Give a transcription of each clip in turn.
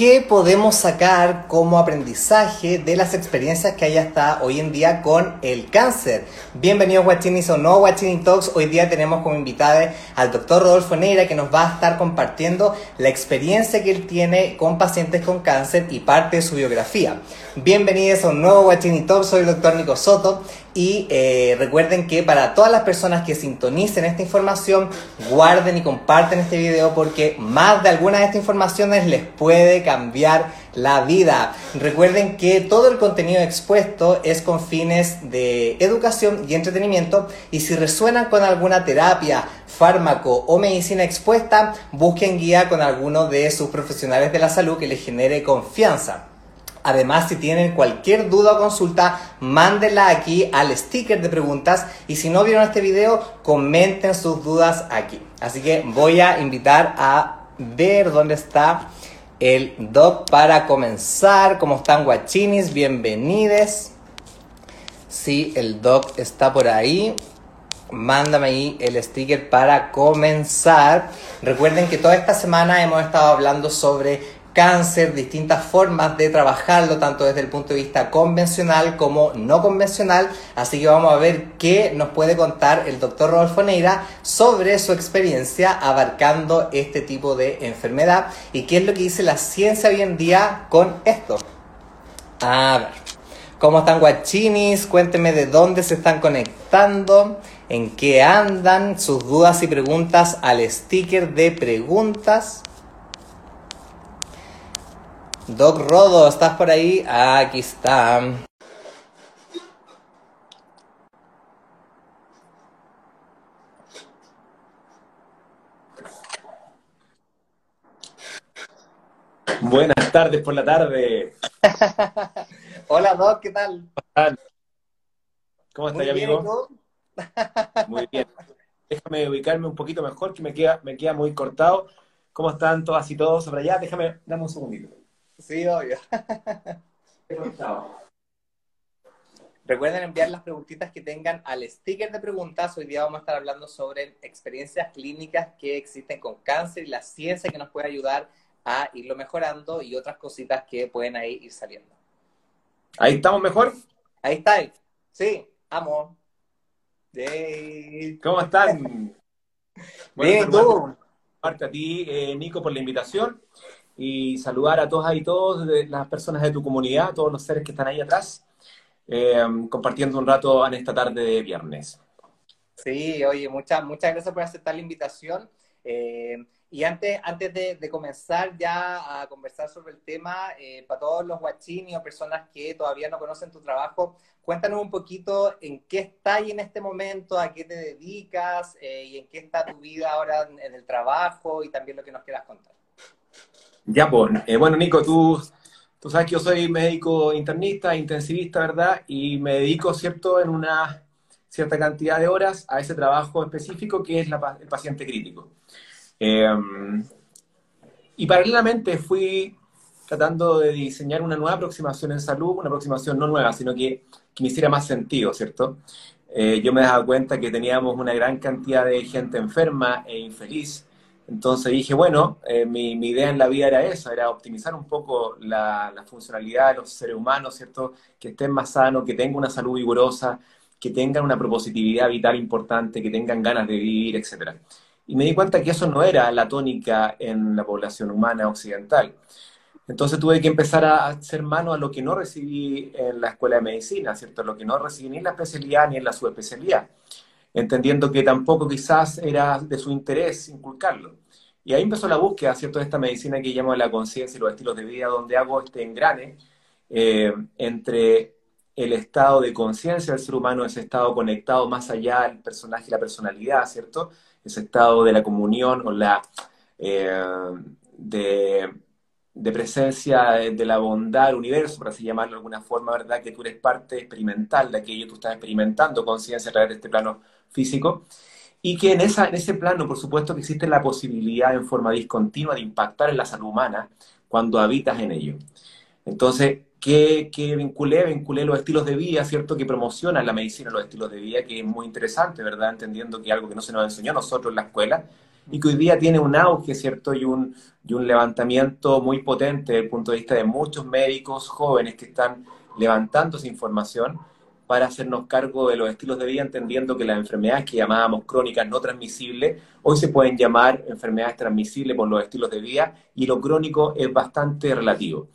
¿qué podemos sacar como aprendizaje de las experiencias que hay hasta hoy en día con el cáncer? Bienvenidos Guachinis o no Guachini Talks. Hoy día tenemos como invitada al doctor Rodolfo Neira que nos va a estar compartiendo la experiencia que él tiene con pacientes con cáncer y parte de su biografía. Bienvenidos a un nuevo Guachini Talks. Soy el doctor Nico Soto y eh, recuerden que para todas las personas que sintonicen esta información, guarden y comparten este video porque más de alguna de estas informaciones les puede cambiar la vida. Recuerden que todo el contenido expuesto es con fines de educación y entretenimiento y si resuenan con alguna terapia, fármaco o medicina expuesta, busquen guía con alguno de sus profesionales de la salud que les genere confianza. Además, si tienen cualquier duda o consulta, mándenla aquí al sticker de preguntas y si no vieron este video, comenten sus dudas aquí. Así que voy a invitar a ver dónde está el doc para comenzar. ¿Cómo están guachinis? Bienvenidos. Si el doc está por ahí, mándame ahí el sticker para comenzar. Recuerden que toda esta semana hemos estado hablando sobre cáncer, distintas formas de trabajarlo, tanto desde el punto de vista convencional como no convencional. Así que vamos a ver qué nos puede contar el doctor Rodolfo Neira sobre su experiencia abarcando este tipo de enfermedad y qué es lo que dice la ciencia hoy en día con esto. A ver, ¿cómo están guachinis? Cuéntenme de dónde se están conectando, en qué andan, sus dudas y preguntas al sticker de preguntas. Doc Rodo, ¿estás por ahí? Ah, aquí está. Buenas tardes por la tarde. Hola Doc, ¿qué tal? ¿Cómo estás, amigo? Muy bien. Déjame ubicarme un poquito mejor, que me queda, me queda muy cortado. ¿Cómo están todas y todos sobre allá? Déjame, dame un segundito. Sí, obvio. Recuerden enviar las preguntitas que tengan al sticker de preguntas. Hoy día vamos a estar hablando sobre experiencias clínicas que existen con cáncer y la ciencia que nos puede ayudar a irlo mejorando y otras cositas que pueden ahí ir saliendo. ¿Ahí estamos mejor? Ahí está. Sí, amo. ¿Cómo están? Bien, tú. Parte a ti, eh, Nico, por la invitación y saludar a todas y todos, las personas de tu comunidad, todos los seres que están ahí atrás, eh, compartiendo un rato en esta tarde de viernes. Sí, oye, muchas, muchas gracias por aceptar la invitación. Eh, y antes, antes de, comenzar ya a conversar sobre el tema, eh, para todos los guachini o personas que todavía no conocen tu trabajo, cuéntanos un poquito en qué estás en este momento, a qué te dedicas y en qué está tu vida ahora en el trabajo y también lo que nos quieras contar. Ya, pues, eh, bueno, Nico, tú, tú sabes que yo soy médico internista, intensivista, ¿verdad? Y me dedico, ¿cierto?, en una cierta cantidad de horas a ese trabajo específico que es el paciente crítico. Em, y paralelamente fui tratando de diseñar una nueva aproximación en salud, una aproximación no nueva, sino que, que me hiciera más sentido, ¿cierto? Eh, yo me daba cuenta que teníamos una gran cantidad de gente enferma e infeliz, entonces dije, bueno, eh, mi, idea en la vida era esa, era optimizar un poco la, funcionalidad de los seres humanos, ¿cierto? Que estén más sanos, que tengan una salud vigorosa, que tengan una propositividad vital importante, que tengan ganas de vivir, etc. Y me di cuenta que eso no era la tónica en la población humana occidental. Entonces tuve que empezar a hacer mano a lo que no recibí en la escuela de medicina, ¿cierto? Lo que no recibí ni en la especialidad ni en la subespecialidad entendiendo que tampoco quizás era de su interés inculcarlo. Y ahí empezó la búsqueda, ¿cierto?, de esta medicina que llamo la conciencia y los estilos de vida, donde hago este engrane eh, entre el estado de conciencia del ser humano, ese estado conectado más allá del personaje y la personalidad, ¿cierto? Ese estado de la comunión o la eh, de, de, presencia de la bondad del universo, por así llamarlo de alguna forma, ¿verdad? Que tú eres parte experimental de aquello, tú estás experimentando conciencia a través de este plano físico, y que en, esa, en ese plano, por supuesto, que existe la posibilidad en forma discontinua de impactar en la salud humana cuando habitas en ello. Entonces, ¿qué, qué vinculé? Vinculé los estilos de vida, ¿cierto? Que promocionan la medicina los estilos de vida, que es muy interesante, ¿verdad? Entendiendo que algo que no se nos enseñó a nosotros en la escuela, y que hoy día tiene un auge, ¿cierto? Y un, y un levantamiento muy potente desde el punto de vista de muchos médicos jóvenes que están levantando esa información para hacernos cargo de los estilos de vida, entendiendo que las enfermedades que llamábamos crónicas no transmisibles, hoy se pueden llamar enfermedades transmisibles por los estilos de vida y lo crónico es bastante relativo.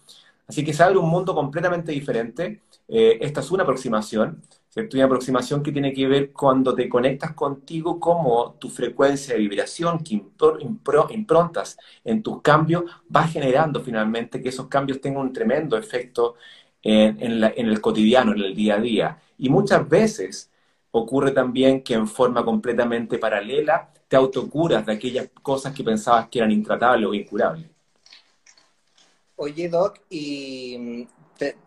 Así que se abre un mundo completamente diferente. Eh, esta es una aproximación, ¿cierto? Una aproximación que tiene que ver cuando te conectas contigo, como tu frecuencia de vibración que improntas en tus cambios va generando finalmente que esos cambios tengan un tremendo efecto en el cotidiano, en el día a día. Y muchas veces ocurre también que en forma completamente paralela te autocuras de aquellas cosas que pensabas que eran intratables o incurables. Oye, Doc, y mm,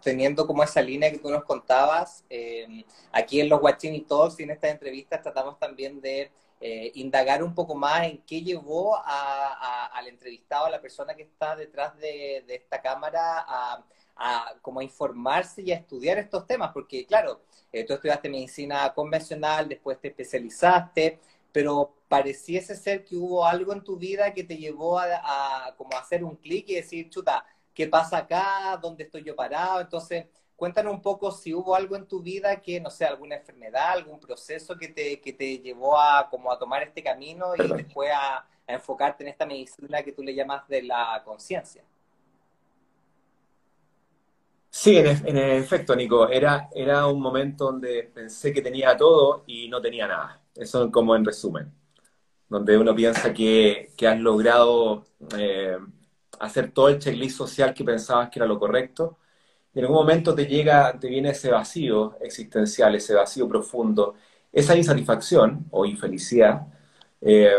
teniendo como esa línea que tú nos contabas, em, aquí en los Watching Talks y en estas entrevistas tratamos también de eh, indagar un poco más en qué llevó al entrevistado, a la persona que está detrás de, esta cámara, a, a como informarse y a estudiar estos temas, porque claro, eh, tú estudiaste medicina convencional, después te especializaste, pero pareciese ser que hubo algo en tu vida que te llevó a, como hacer un clic y decir, chuta, ¿qué pasa acá? ¿Dónde estoy yo parado? Entonces, cuéntanos un poco si hubo algo en tu vida que, no sé, alguna enfermedad, algún proceso que te, que te llevó a, como a tomar este camino y después a enfocarte en esta medicina que tú le llamas de la conciencia. Sí, en, efecto, Nico, era, era un momento donde pensé que tenía todo y no tenía nada. Eso como en resumen, donde uno piensa que, que has logrado eh, hacer todo el checklist social que pensabas que era lo correcto, y en algún momento te llega, te viene ese vacío existencial, ese vacío profundo, esa insatisfacción o infelicidad, eh,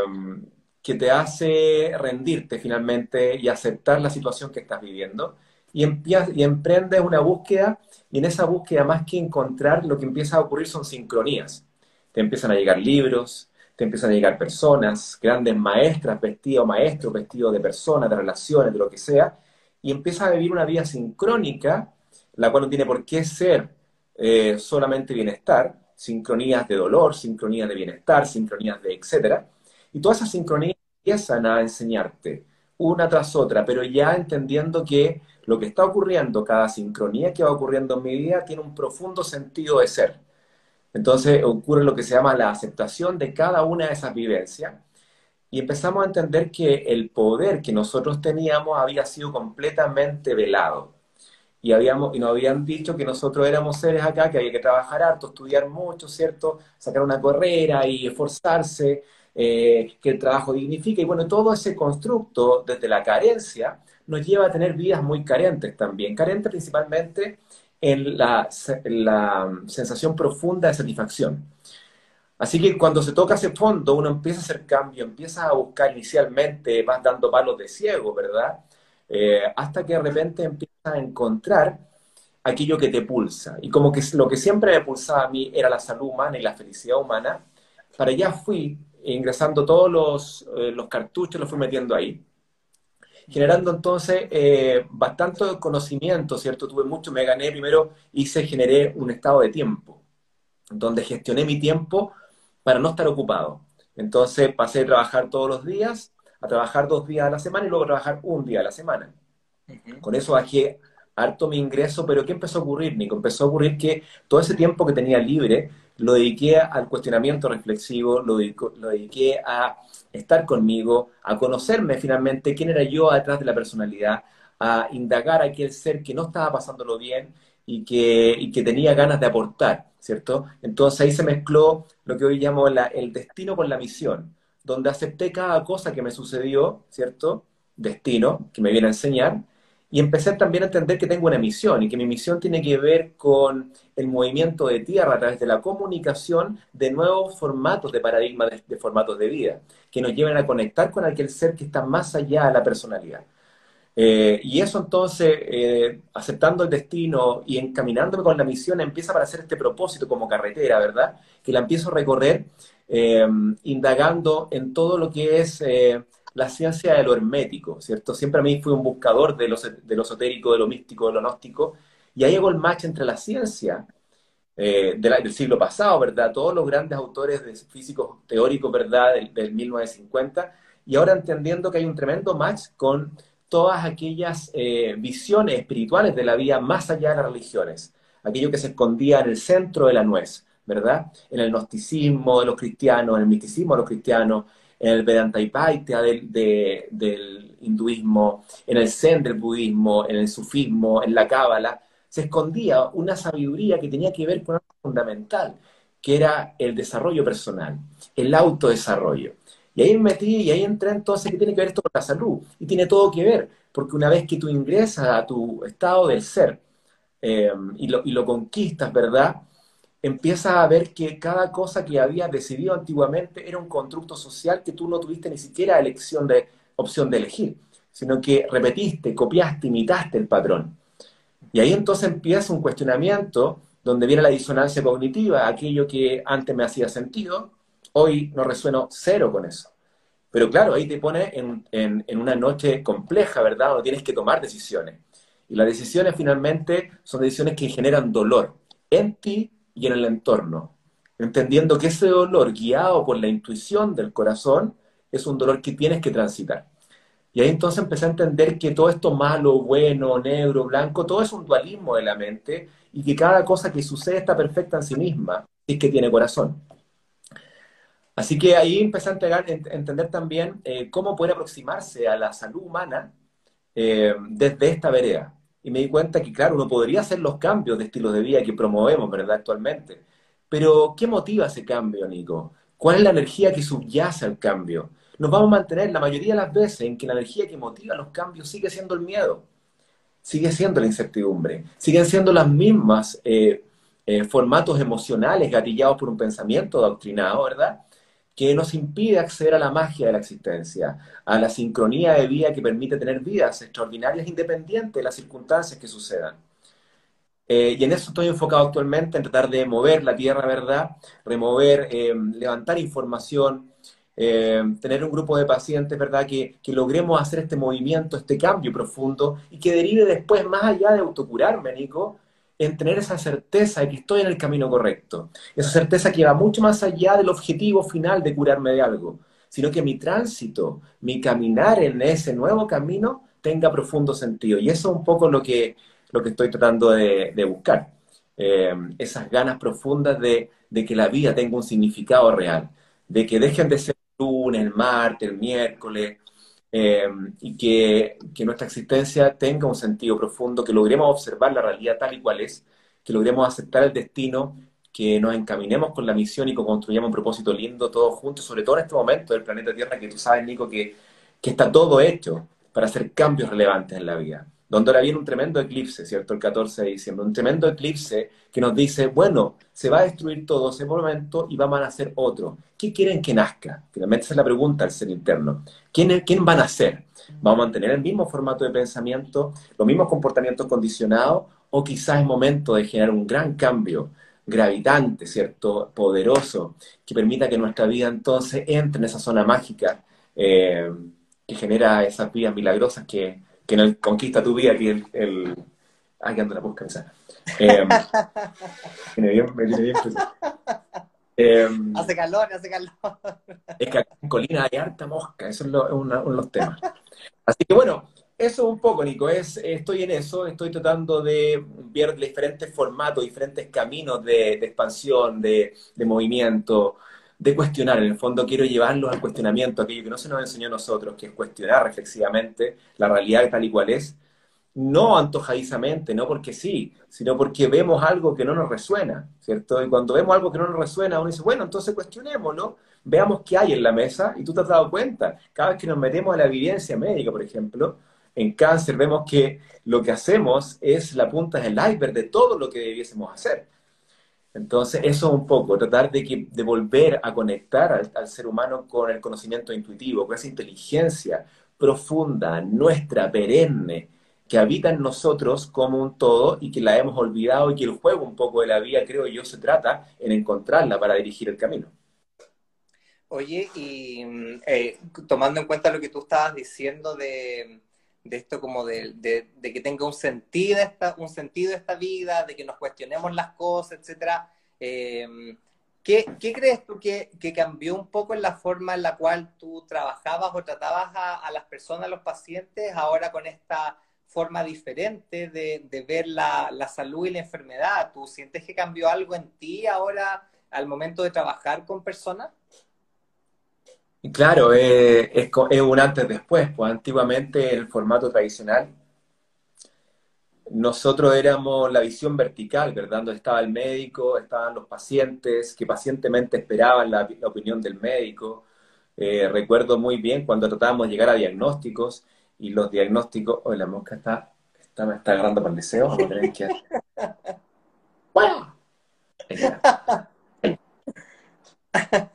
que te hace rendirte finalmente y aceptar la situación que estás viviendo y, y emprendes una búsqueda y en esa búsqueda más que encontrar lo que empieza a ocurrir son sincronías. Te empiezan a llegar libros, te empiezan a llegar personas, grandes maestras vestidos, maestros vestidos de personas, de relaciones, de lo que sea, y empiezas a vivir una vida sincrónica, la cual no tiene por qué ser eh, solamente bienestar, sincronías de dolor, sincronías de bienestar, sincronías de etcétera, y todas esas sincronías empiezan a enseñarte una tras otra, pero ya entendiendo que lo que está ocurriendo, cada sincronía que va ocurriendo en mi vida, tiene un profundo sentido de ser. Entonces ocurre lo que se llama la aceptación de cada una de esas vivencias y empezamos a entender que el poder que nosotros teníamos había sido completamente velado. Y, habíamos, y nos habían dicho que nosotros éramos seres acá, que había que trabajar harto, estudiar mucho, ¿cierto? Sacar una carrera y esforzarse, eh, que el trabajo dignifica. Y bueno, todo ese constructo desde la carencia nos lleva a tener vidas muy carentes también, carentes principalmente en la, sensación profunda de satisfacción. Así que cuando se toca ese fondo, uno empieza a hacer cambio, empieza a buscar inicialmente, vas dando palos de ciego, ¿verdad? Eh, hasta que de repente empiezas a encontrar aquello que te pulsa. Y como que lo que siempre me pulsaba a mí era la salud humana y la felicidad humana, para allá fui ingresando todos los, eh, los cartuchos, los fui metiendo ahí generando entonces eh, bastante conocimiento, ¿cierto? Tuve mucho, me gané primero, hice, generé un estado de tiempo, donde gestioné mi tiempo para no estar ocupado. Entonces pasé a trabajar todos los días, a trabajar dos días a la semana y luego a trabajar un día a la semana. Con eso bajé harto mi ingreso, pero ¿qué empezó a ocurrir, Nico? Empezó a ocurrir que todo ese tiempo que tenía libre lo dediqué al cuestionamiento reflexivo, lo dediqué a estar conmigo, a conocerme finalmente quién era yo detrás de la personalidad, a indagar a aquel ser que no estaba pasándolo bien y que, que tenía ganas de aportar, ¿cierto? Entonces ahí se mezcló lo que hoy llamo el destino con la misión, donde acepté cada cosa que me sucedió, ¿cierto? Destino, que me viene a enseñar, y empecé también a entender que tengo una misión y que mi misión tiene que ver con el movimiento de tierra a través de la comunicación de nuevos formatos de paradigma de, formatos de vida, que nos lleven a conectar con aquel ser que está más allá de la personalidad. Eh, y eso entonces, eh, aceptando el destino y encaminándome con la misión, empieza a aparecer este propósito como carretera, ¿verdad? Que la empiezo a recorrer eh, indagando en todo lo que es la ciencia de lo hermético, ¿cierto? Siempre a mí fui un buscador de lo, esotérico, de lo místico, de lo gnóstico, y ahí hago el match entre la ciencia eh, del siglo pasado, ¿verdad? Todos los grandes autores de físicos teóricos, ¿verdad? Del, 1950, y ahora entendiendo que hay un tremendo match con todas aquellas eh, visiones espirituales de la vida más allá de las religiones, aquello que se escondía en el centro de la nuez, ¿verdad? En el gnosticismo de los cristianos, en el misticismo de los cristianos, en el Vedanta del, del hinduismo, en el Zen del budismo, en el sufismo, en la cábala, se escondía una sabiduría que tenía que ver con algo fundamental, que era el desarrollo personal, el autodesarrollo. Y ahí me metí y ahí entré entonces que tiene que ver esto con la salud. Y tiene todo que ver, porque una vez que tú ingresas a tu estado del ser eh, y, lo, y lo conquistas, ¿verdad? Empiezas a ver que cada cosa que habías decidido antiguamente era un constructo social que tú no tuviste ni siquiera elección de, opción de elegir, sino que repetiste, copiaste, imitaste el patrón. Y ahí entonces empieza un cuestionamiento donde viene la disonancia cognitiva, aquello que antes me hacía sentido, hoy no resueno cero con eso. Pero claro, ahí te pone en, en una noche compleja, ¿verdad? Donde tienes que tomar decisiones. Y las decisiones finalmente son decisiones que generan dolor en ti y en el entorno, entendiendo que ese dolor guiado por la intuición del corazón es un dolor que tienes que transitar. Y ahí entonces empecé a entender que todo esto malo, bueno, negro, blanco, todo es un dualismo de la mente y que cada cosa que sucede está perfecta en sí misma, y que tiene corazón. Así que ahí empecé a, entender también eh, cómo poder aproximarse a la salud humana eh, desde esta vereda y me di cuenta que, claro, uno podría hacer los cambios de estilo de vida que promovemos, ¿verdad?, actualmente. Pero, ¿qué motiva ese cambio, Nico? ¿Cuál es la energía que subyace al cambio? Nos vamos a mantener la mayoría de las veces en que la energía que motiva los cambios sigue siendo el miedo, sigue siendo la incertidumbre, siguen siendo las mismas eh, eh, formatos emocionales gatillados por un pensamiento doctrinado, ¿verdad? Que nos impide acceder a la magia de la existencia, a la sincronía de vida que permite tener vidas extraordinarias independientes de las circunstancias que sucedan. Eh, y en eso estoy enfocado actualmente, en tratar de mover la tierra, ¿verdad? Remover, eh, levantar información, eh, tener un grupo de pacientes, ¿verdad? Que, que, logremos hacer este movimiento, este cambio profundo y que derive después, más allá de autocurarme, Nico, en tener esa certeza de que estoy en el camino correcto. Esa certeza que va mucho más allá del objetivo final de curarme de algo, sino que mi tránsito, mi caminar en ese nuevo camino tenga profundo sentido. Y eso es un poco lo que, lo que estoy tratando de, buscar. Eh, esas ganas profundas de, de, que la vida tenga un significado real, de que dejen de ser el lunes, el martes, el miércoles, Em, y que, que, nuestra existencia tenga un sentido profundo, que logremos observar la realidad tal y cual es, que logremos aceptar el destino, que nos encaminemos con la misión y que construyamos un propósito lindo todos juntos, sobre todo en este momento del planeta Tierra, que tú sabes, Nico, que, que está todo hecho para hacer cambios relevantes en la vida donde ahora viene un tremendo eclipse, ¿cierto? El 14 de diciembre, un tremendo eclipse que nos dice, bueno, se va a destruir todo ese momento y vamos a nacer otro. ¿Qué quieren que nazca? Finalmente esa es la pregunta al ser interno. ¿Quién, ¿Quién va a nacer? ¿Vamos a mantener el mismo formato de pensamiento, los mismos comportamientos condicionados o quizás es momento de generar un gran cambio gravitante, ¿cierto? Poderoso, que permita que nuestra vida entonces entre en esa zona mágica eh, que genera esas vidas milagrosas que que en el Conquista tu vida, que el, el... Ay, que ando la busca esa. Eh, me bien, me viene bien eh, hace calor, hace calor. Es que en Colina hay harta mosca, eso es, uno de los temas. Así que bueno, eso un poco, Nico, es, estoy en eso, estoy tratando de ver diferentes formatos, diferentes caminos de, de expansión, de, de, movimiento, de cuestionar. En el fondo quiero llevarlos al cuestionamiento, aquello que no se nos enseñó a nosotros, que es cuestionar reflexivamente la realidad tal y cual es, no antojadizamente, no porque sí, sino porque vemos algo que no nos resuena, ¿cierto? Y cuando vemos algo que no nos resuena, uno dice, bueno, entonces cuestionémoslo, veamos qué hay en la mesa, y tú te has dado cuenta, cada vez que nos metemos a la evidencia médica, por ejemplo, en cáncer vemos que lo que hacemos es la punta del iceberg de todo lo que debiésemos hacer. Entonces, eso es un poco, tratar de, de volver a conectar al, ser humano con el conocimiento intuitivo, con esa inteligencia profunda, nuestra, perenne, que habita en nosotros como un todo y que la hemos olvidado y que el juego un poco de la vida, creo yo, se trata en encontrarla para dirigir el camino. Oye, y eh, tomando en cuenta lo que tú estabas diciendo de, de esto como de, de, que tenga un sentido, esta, un sentido esta vida, de que nos cuestionemos las cosas, etcétera. Em, ¿Qué, crees tú que, cambió un poco en la forma en la cual tú trabajabas o tratabas a, las personas, a los pacientes, ahora con esta forma diferente de, ver la, salud y la enfermedad? ¿Tú sientes que cambió algo en ti ahora al momento de trabajar con personas? Claro, es, es un antes después. Pues antiguamente el formato tradicional nosotros éramos la visión vertical, ¿verdad? Donde estaba el médico, estaban los pacientes que pacientemente esperaban la, opinión del médico. Eh, recuerdo muy bien cuando tratábamos de llegar a diagnósticos y los diagnósticos, oh, la mosca está, está, me está agarrando para el deseo, vamos a tener que...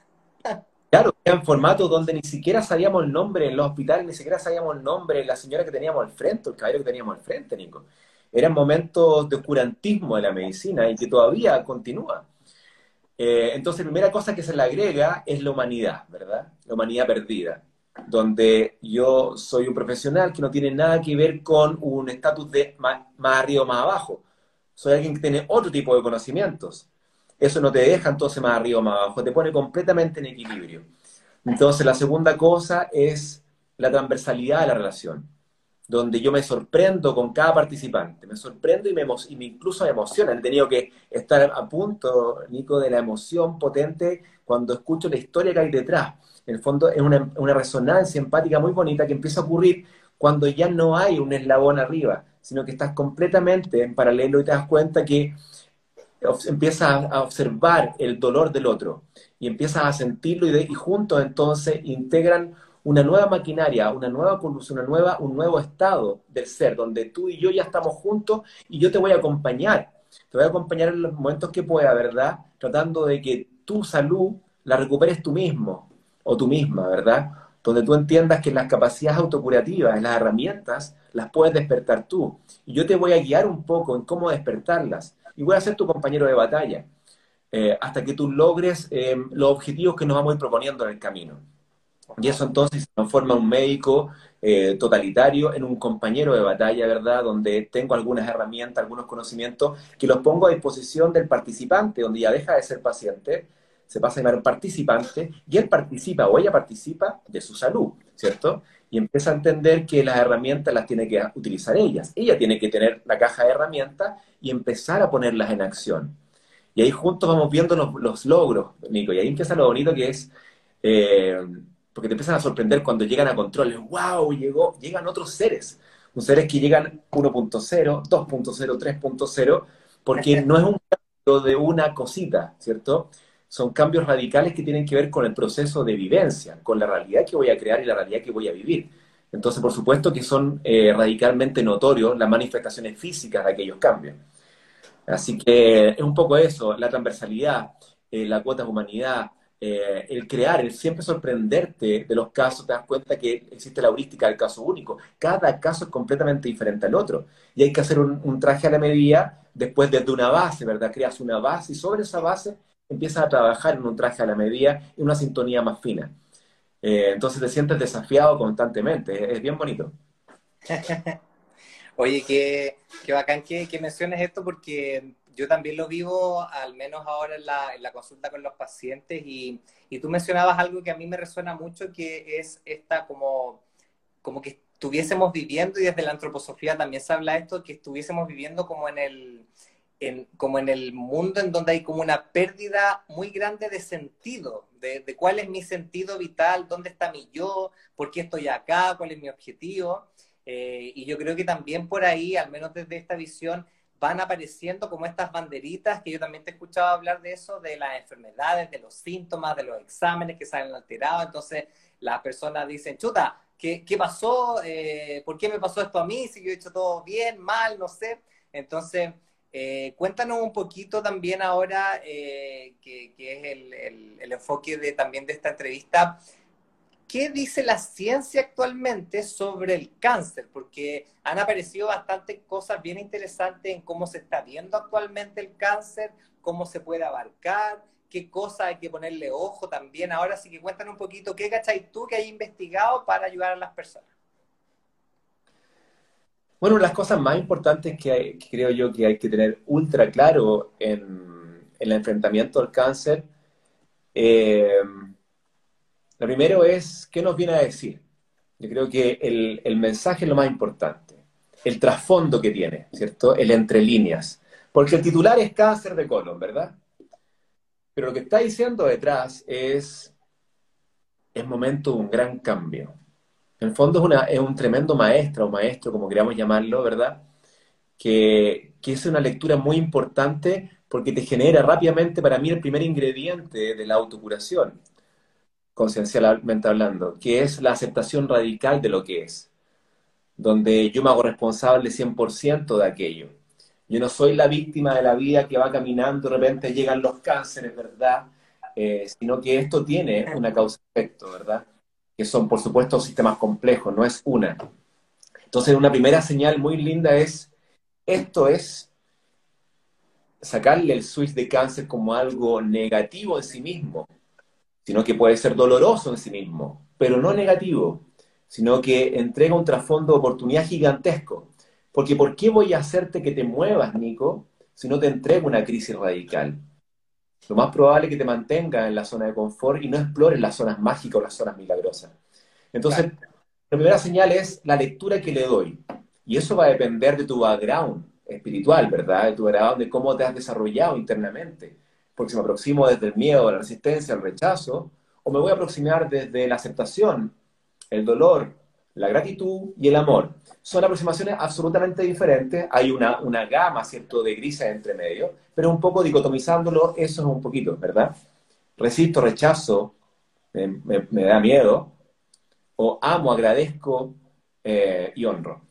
Claro, en formatos donde ni siquiera sabíamos el nombre, en los hospitales ni siquiera sabíamos el nombre, de la señora que teníamos al frente, el caballero que teníamos al frente, Nico eran momentos de oscurantismo de la medicina y que todavía continúa. Eh, entonces, primera cosa que se le agrega es la humanidad, ¿verdad? La humanidad perdida, donde yo soy un profesional que no tiene nada que ver con un estatus de más, arriba o más abajo. Soy alguien que tiene otro tipo de conocimientos. Eso no te deja entonces más arriba o más abajo, te pone completamente en equilibrio. Entonces, la segunda cosa es la transversalidad de la relación donde yo me sorprendo con cada participante, me sorprendo y me, y me incluso me emociona. He tenido que estar a punto, Nico, de la emoción potente cuando escucho la historia que hay detrás. En el fondo es una, una resonancia empática muy bonita que empieza a ocurrir cuando ya no hay un eslabón arriba, sino que estás completamente en paralelo y te das cuenta que empiezas a observar el dolor del otro y empiezas a sentirlo y, juntos entonces integran una nueva maquinaria, una nueva una nueva, un nuevo estado del ser, donde tú y yo ya estamos juntos y yo te voy a acompañar. Te voy a acompañar en los momentos que pueda, ¿verdad? Tratando de que tu salud la recuperes tú mismo o tú misma, ¿verdad? Donde tú entiendas que las capacidades autocurativas, las herramientas, las puedes despertar tú. Y yo te voy a guiar un poco en cómo despertarlas. Y voy a ser tu compañero de batalla eh, hasta que tú logres eh, los objetivos que nos vamos a ir proponiendo en el camino. Y eso entonces se transforma un médico eh, totalitario en un compañero de batalla, ¿verdad? Donde tengo algunas herramientas, algunos conocimientos que los pongo a disposición del participante, donde ya deja de ser paciente, se pasa a llamar participante, y él participa o ella participa de su salud, ¿cierto? Y empieza a entender que las herramientas las tiene que utilizar ellas. Ella tiene que tener la caja de herramientas y empezar a ponerlas en acción. Y ahí juntos vamos viendo los, logros, Nico, y ahí empieza lo bonito que es... Eh, porque te empiezan a sorprender cuando llegan a controles. ¡Wow! Llegó, llegan otros seres. Un seres que llegan 1.0, 2.0, 3.0, porque no es un cambio de una cosita, ¿cierto? Son cambios radicales que tienen que ver con el proceso de vivencia, con la realidad que voy a crear y la realidad que voy a vivir. Entonces, por supuesto que son eh, radicalmente notorios las manifestaciones físicas de aquellos cambios. Así que es un poco eso, la transversalidad, eh, la cuota de humanidad, eh, el crear, el siempre sorprenderte de los casos, te das cuenta que existe la heurística del caso único. Cada caso es completamente diferente al otro. Y hay que hacer un, traje a la medida después desde una base, ¿verdad? Creas una base y sobre esa base empiezas a trabajar en un traje a la medida y una sintonía más fina. Eh, entonces te sientes desafiado constantemente. Es, bien bonito. Oye, qué, qué bacán que, que menciones esto porque yo también lo vivo, al menos ahora en la, en la consulta con los pacientes, y, y, tú mencionabas algo que a mí me resuena mucho, que es esta como, como que estuviésemos viviendo, y desde la antroposofía también se habla esto, que estuviésemos viviendo como en el, en, como en el mundo en donde hay como una pérdida muy grande de sentido, de, de cuál es mi sentido vital, dónde está mi yo, por qué estoy acá, cuál es mi objetivo. Eh, y yo creo que también por ahí, al menos desde esta visión, van apareciendo como estas banderitas, que yo también te he escuchado hablar de eso, de las enfermedades, de los síntomas, de los exámenes que salen alterados. Entonces, las personas dicen, chuta, ¿qué, qué pasó? Eh, ¿Por qué me pasó esto a mí? Si yo he hecho todo bien, mal, no sé. Entonces, eh, cuéntanos un poquito también ahora, que, que, es el, el, el, enfoque de, también de esta entrevista, ¿qué dice la ciencia actualmente sobre el cáncer? Porque han aparecido bastantes cosas bien interesantes en cómo se está viendo actualmente el cáncer, cómo se puede abarcar, qué cosas hay que ponerle ojo también. Ahora sí que cuéntanos un poquito, ¿qué cachai tú que hay investigado para ayudar a las personas? Bueno, las cosas más importantes que, creo yo que hay que tener ultra claro en el enfrentamiento al cáncer Eh, lo primero es, ¿qué nos viene a decir? Yo creo que el, el mensaje es lo más importante, el trasfondo que tiene, ¿cierto? El entre líneas. Porque el titular es cáncer de colon, ¿verdad? Pero lo que está diciendo detrás es, es momento de un gran cambio. En el fondo es, una, es un tremendo maestro o maestro, como queramos llamarlo, ¿verdad? Que, que es una lectura muy importante porque te genera rápidamente para mí el primer ingrediente de la autocuración, conciencialmente hablando, que es la aceptación radical de lo que es, donde yo me hago responsable 100% de aquello yo no soy la víctima de la vida que va caminando, de repente llegan los cánceres, ¿verdad? Eh, sino que esto tiene una causa-efecto, ¿verdad? Que son, por supuesto, sistemas complejos, no es una. Entonces, una primera señal muy linda es, esto es sacarle el switch de cáncer como algo negativo en sí mismo, sino que puede ser doloroso en sí mismo, pero no negativo, sino que entrega un trasfondo de oportunidad gigantesco. Porque ¿por qué voy a hacerte que te muevas, Nico, si no te entrego una crisis radical? Lo más probable es que te mantengas en la zona de confort y no explores las zonas mágicas o las zonas milagrosas. Entonces, la primera señal es la lectura que le doy. Y eso va a depender de tu background espiritual, ¿verdad? De tu background, de cómo te has desarrollado internamente. Porque si me aproximo desde el miedo, la resistencia, el rechazo, o me voy a aproximar desde la aceptación, el dolor, la gratitud y el amor son aproximaciones absolutamente diferentes. Hay una, una gama, ¿cierto?, de grises entre medio, pero un poco dicotomizándolo, eso es un poquito, ¿verdad? Resisto, rechazo, me, da miedo, o amo, agradezco eh, y honro.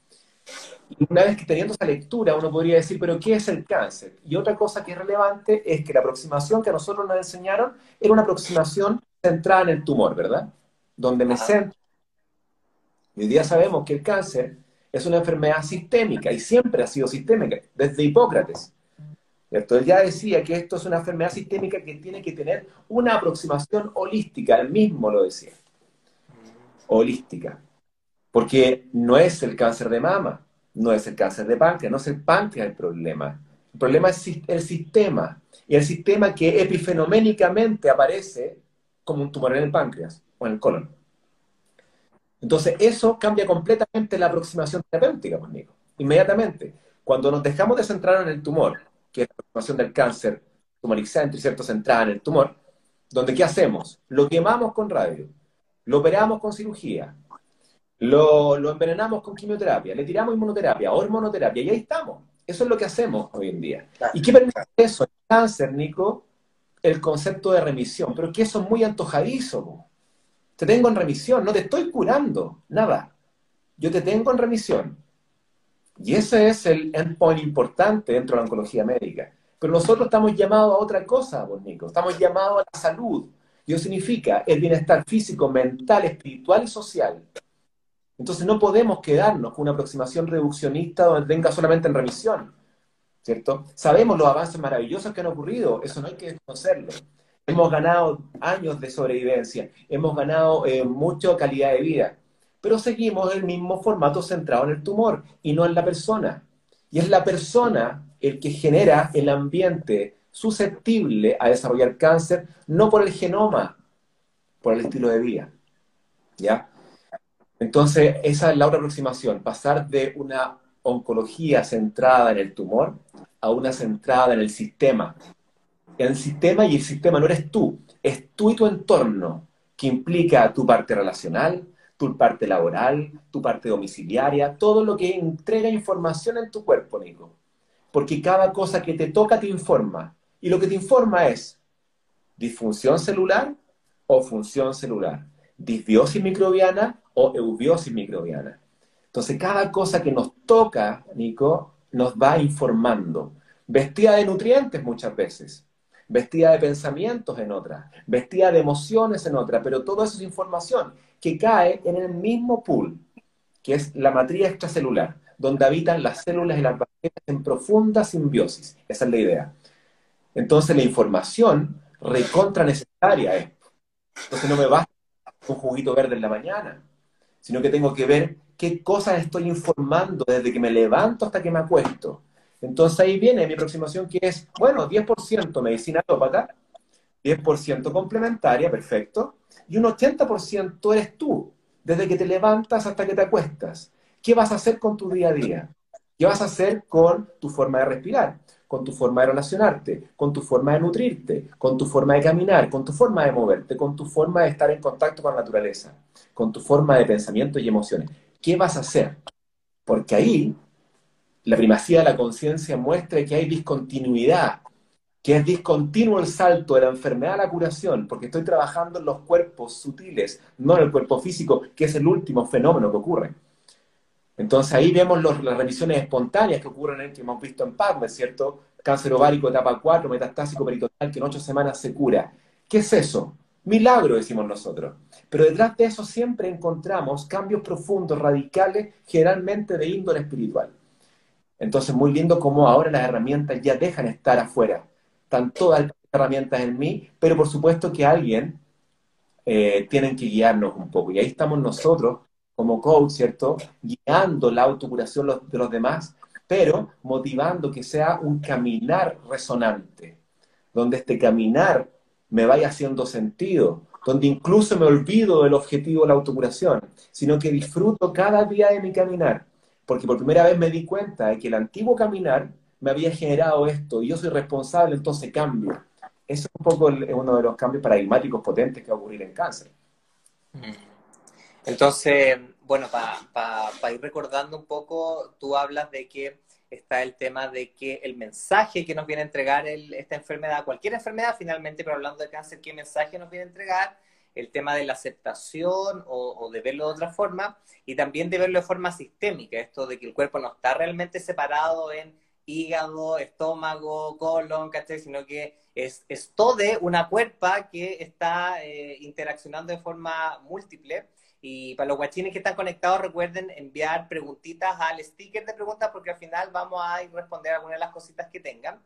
Y una vez que teniendo esa lectura, uno podría decir, pero ¿qué es el cáncer? Y otra cosa que es relevante es que la aproximación que a nosotros nos enseñaron era una aproximación centrada en el tumor, ¿verdad? Donde me centro. Y hoy día sabemos que el cáncer es una enfermedad sistémica y siempre ha sido sistémica, desde Hipócrates. Él ya decía que esto es una enfermedad sistémica que tiene que tener una aproximación holística, él mismo lo decía. Holística. Porque no es el cáncer de mama, no es el cáncer de páncreas, no es el páncreas el problema. El problema es el sistema. Y el sistema que epifenoménicamente aparece como un tumor en el páncreas o en el colon. Entonces, eso cambia completamente la aproximación terapéutica. Pues, Inmediatamente. Cuando nos dejamos de centrar en el tumor, que es la aproximación del cáncer tumorizante, ¿cierto? Centrada en el tumor, donde ¿qué hacemos? Lo quemamos con radio, lo operamos con cirugía, lo, lo envenenamos con quimioterapia, le tiramos inmunoterapia, hormonoterapia, y ahí estamos. Eso es lo que hacemos hoy en día. ¿Y qué permite eso? El cáncer, Nico, el concepto de remisión, pero que eso es muy antojadizo. Te tengo en remisión, no te estoy curando, nada. Yo te tengo en remisión. Y ese es el endpoint importante dentro de la oncología médica. Pero nosotros estamos llamados a otra cosa, vos, Nico. Estamos llamados a la salud. Y eso significa el bienestar físico, mental, espiritual y social. Entonces no podemos quedarnos con una aproximación reduccionista donde tenga solamente en remisión. ¿Cierto? Sabemos los avances maravillosos que han ocurrido, eso no hay que desconocerlo. Hemos ganado años de sobrevivencia, hemos ganado eh, mucha calidad de vida, pero seguimos el mismo formato centrado en el tumor y no en la persona. Y es la persona el que genera el ambiente susceptible a desarrollar cáncer, no por el genoma, por el estilo de vida. ¿Ya? Entonces, esa es la otra aproximación, pasar de una oncología centrada en el tumor a una centrada en el sistema, el sistema y el sistema no eres tú, es tú y tu entorno, que implica tu parte relacional, tu parte laboral, tu parte domiciliaria, todo lo que entrega información en tu cuerpo, Nico. Porque cada cosa que te toca te informa. Y lo que te informa es disfunción celular o función celular, disbiosis microbiana o eubiosis microbiana. Entonces, cada cosa que nos toca, Nico, nos va informando. Vestida de nutrientes muchas veces vestida de pensamientos en otra, vestida de emociones en otra, pero todo eso es información que cae en el mismo pool, que es la matriz extracelular, donde habitan las células y las bacterias en profunda simbiosis. Esa es la idea. Entonces la información recontra necesaria es. Entonces no me basta un juguito verde en la mañana, sino que tengo que ver qué cosas estoy informando desde que me levanto hasta que me acuesto entonces ahí viene mi aproximación que es, bueno, 10% medicina alópata, 10% complementaria, perfecto, y un 80% eres tú, desde que te levantas hasta que te acuestas. ¿Qué vas a hacer con tu día a día? ¿Qué vas a hacer con tu forma de respirar? Con tu forma de relacionarte, con tu forma de nutrirte, con tu forma de caminar, con tu forma de moverte, con tu forma de estar en contacto con la naturaleza, con tu forma de pensamiento y emociones. ¿Qué vas a hacer? Porque ahí la primacía de la conciencia muestra que hay discontinuidad, que es discontinuo el salto de la enfermedad a la curación, porque estoy trabajando en los cuerpos sutiles, no en el cuerpo físico, que es el último fenómeno que ocurre. Entonces ahí vemos las revisiones espontáneas que ocurren en que hemos visto en PubMed, ¿cierto? Cáncer ovárico etapa 4, metastásico peritoneal, que en 8 semanas se cura. ¿Qué es eso? Milagro, decimos nosotros. Pero detrás de eso siempre encontramos cambios profundos, radicales, generalmente de índole espiritual. Entonces, muy lindo cómo ahora las herramientas ya dejan estar afuera. Están todas las herramientas en mí, pero por supuesto que alguien eh, que guiarnos un poco. Y ahí estamos nosotros como coach, ¿cierto? Guiando la autocuración de los demás, pero motivando que sea un caminar resonante, donde este caminar me vaya haciendo sentido, donde incluso me olvido del objetivo de la autocuración, sino que disfruto cada día de mi caminar, porque por primera vez me di cuenta de que el antiguo caminar me había generado esto y yo soy responsable, entonces cambio. Eso es un poco uno de los cambios paradigmáticos potentes que va a ocurrir en cáncer. Mm. Entonces, bueno, para ir recordando un poco, tú hablas de que está el tema de que el mensaje que nos viene a entregar esta enfermedad, cualquier enfermedad finalmente, pero hablando de cáncer, ¿qué mensaje nos viene a entregar? El tema de la aceptación o, de verlo de otra forma y también de verlo de forma sistémica, esto de que el cuerpo no está realmente separado en hígado, estómago, colon, ¿cachai? Sino que es, es todo una cuerpa que está eh, interaccionando de forma múltiple y para los guachines que están conectados, recuerden enviar preguntitas al sticker de preguntas porque al final vamos a ir responder algunas de las cositas que tengan.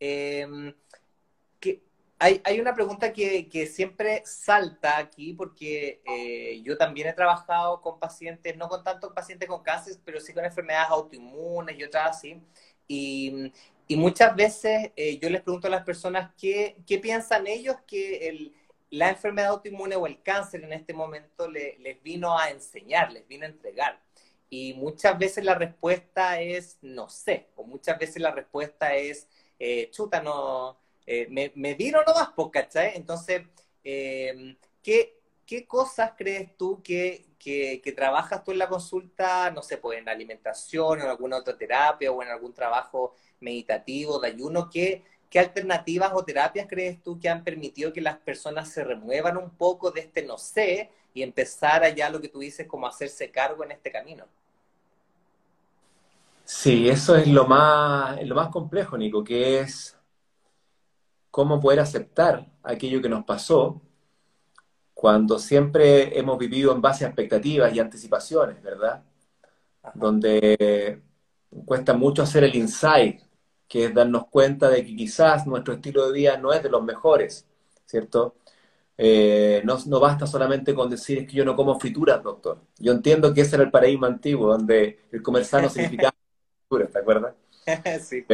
Em, que hay, hay, una pregunta que, que, siempre salta aquí porque eh, yo también he trabajado con pacientes, no con tantos pacientes con cáncer, pero sí con enfermedades autoinmunes y otras así. Y, y muchas veces eh, yo les pregunto a las personas qué, qué piensan ellos que el la enfermedad autoinmune o el cáncer en este momento les vino a enseñar, les vino a entregar. Y muchas veces la respuesta es no sé, o muchas veces la respuesta es eh, chuta, no, eh, me, me vino nomás, pues, ¿cachai? Entonces, eh, ¿qué, ¿qué, cosas crees tú que, que, que, trabajas tú en la consulta, no sé, pues en la alimentación, en alguna otra terapia o en algún trabajo meditativo, de ayuno, que ¿Qué alternativas o terapias crees tú que han permitido que las personas se remuevan un poco de este no sé y empezar allá lo que tú dices como hacerse cargo en este camino? Sí, eso es lo más, lo más complejo, Nico, que es cómo poder aceptar aquello que nos pasó cuando siempre hemos vivido en base a expectativas y anticipaciones, ¿verdad? Donde cuesta mucho hacer el insight que es darnos cuenta de que quizás nuestro estilo de vida no es de los mejores, ¿cierto? Eh, no, no, basta solamente con decir es que yo no como frituras, doctor. Yo entiendo que ese era el paradigma antiguo, donde el comer sano significaba frituras, ¿te acuerdas? sí.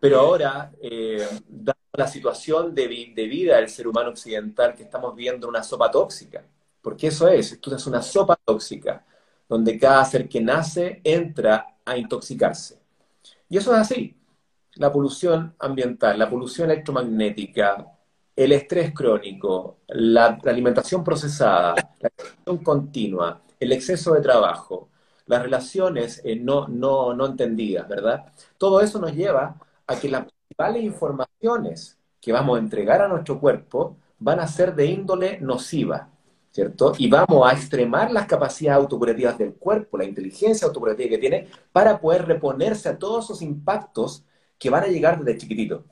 Pero ahora, eh, dada la situación de, de, vida del ser humano occidental, que estamos viendo una sopa tóxica, porque eso es, esto es una sopa tóxica, donde cada ser que nace entra a intoxicarse. Y eso es así. La polución ambiental, la polución electromagnética, el estrés crónico, la, alimentación procesada, la alimentación continua, el exceso de trabajo, las relaciones eh, no, no, no entendidas, ¿verdad? Todo eso nos lleva a que las principales informaciones que vamos a entregar a nuestro cuerpo van a ser de índole nociva. ¿Cierto? Y vamos a extremar las capacidades autocurativas del cuerpo, la inteligencia autocurativa que tiene, para poder reponerse a todos esos impactos que van a llegar desde chiquitito.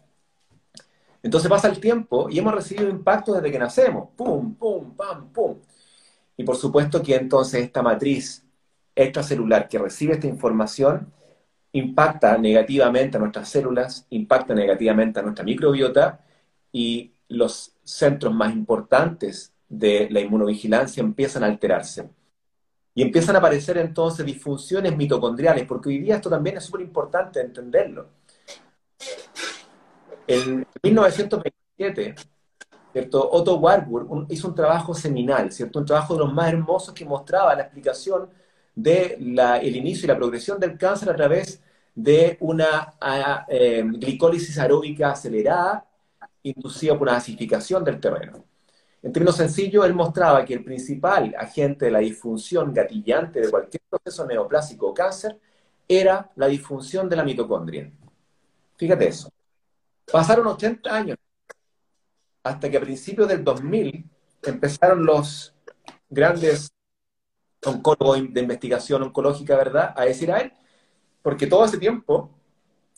Entonces pasa el tiempo y hemos recibido impactos desde que nacemos, pum, pum, pam, pum. Y por supuesto que entonces esta matriz extracelular que recibe esta información impacta negativamente a nuestras células, impacta negativamente a nuestra microbiota y los centros más importantes de la inmunovigilancia empiezan a alterarse. Y empiezan a aparecer entonces disfunciones mitocondriales, porque hoy día esto también es súper importante entenderlo. En 1925 2017, ¿cierto? Otto Warburg hizo un trabajo seminal, ¿cierto? Un trabajo de los más hermosos que mostraba la explicación del el inicio y la progresión del cáncer a través de una eh, glicólisis aeróbica acelerada inducida por una acidificación del terreno. En términos sencillos, él mostraba que el principal agente de la disfunción gatillante de cualquier proceso neoplásico o cáncer era la disfunción de la mitocondria. Fíjate eso. Pasaron 80 años hasta que a principios del 2000 empezaron los grandes oncólogos de investigación oncológica, ¿verdad?, a decir a él, porque todo ese tiempo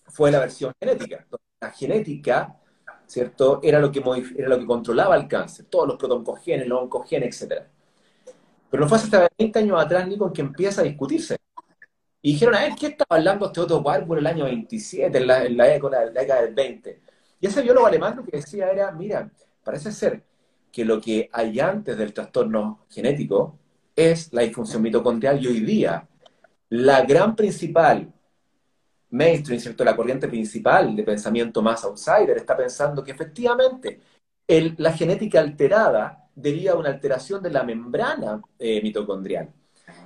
fue la versión genética. La genética, ¿cierto?, era lo que, era lo que controlaba el cáncer, todos los protoncogenes, los oncogenes, etc. Pero no fue hasta 20 años atrás, ni con que empieza a discutirse. Y dijeron, a ver, ¿qué estaba hablando este otro por el año 27, en la, en la, década del 20? Y ese biólogo alemán lo que decía era, mira, parece ser que lo que hay antes del trastorno genético es la disfunción mitocondrial y hoy día la gran principal mainstream, ¿cierto? La corriente principal de pensamiento más outsider está pensando que efectivamente la genética alterada deriva de una alteración de la membrana eh, mitocondrial.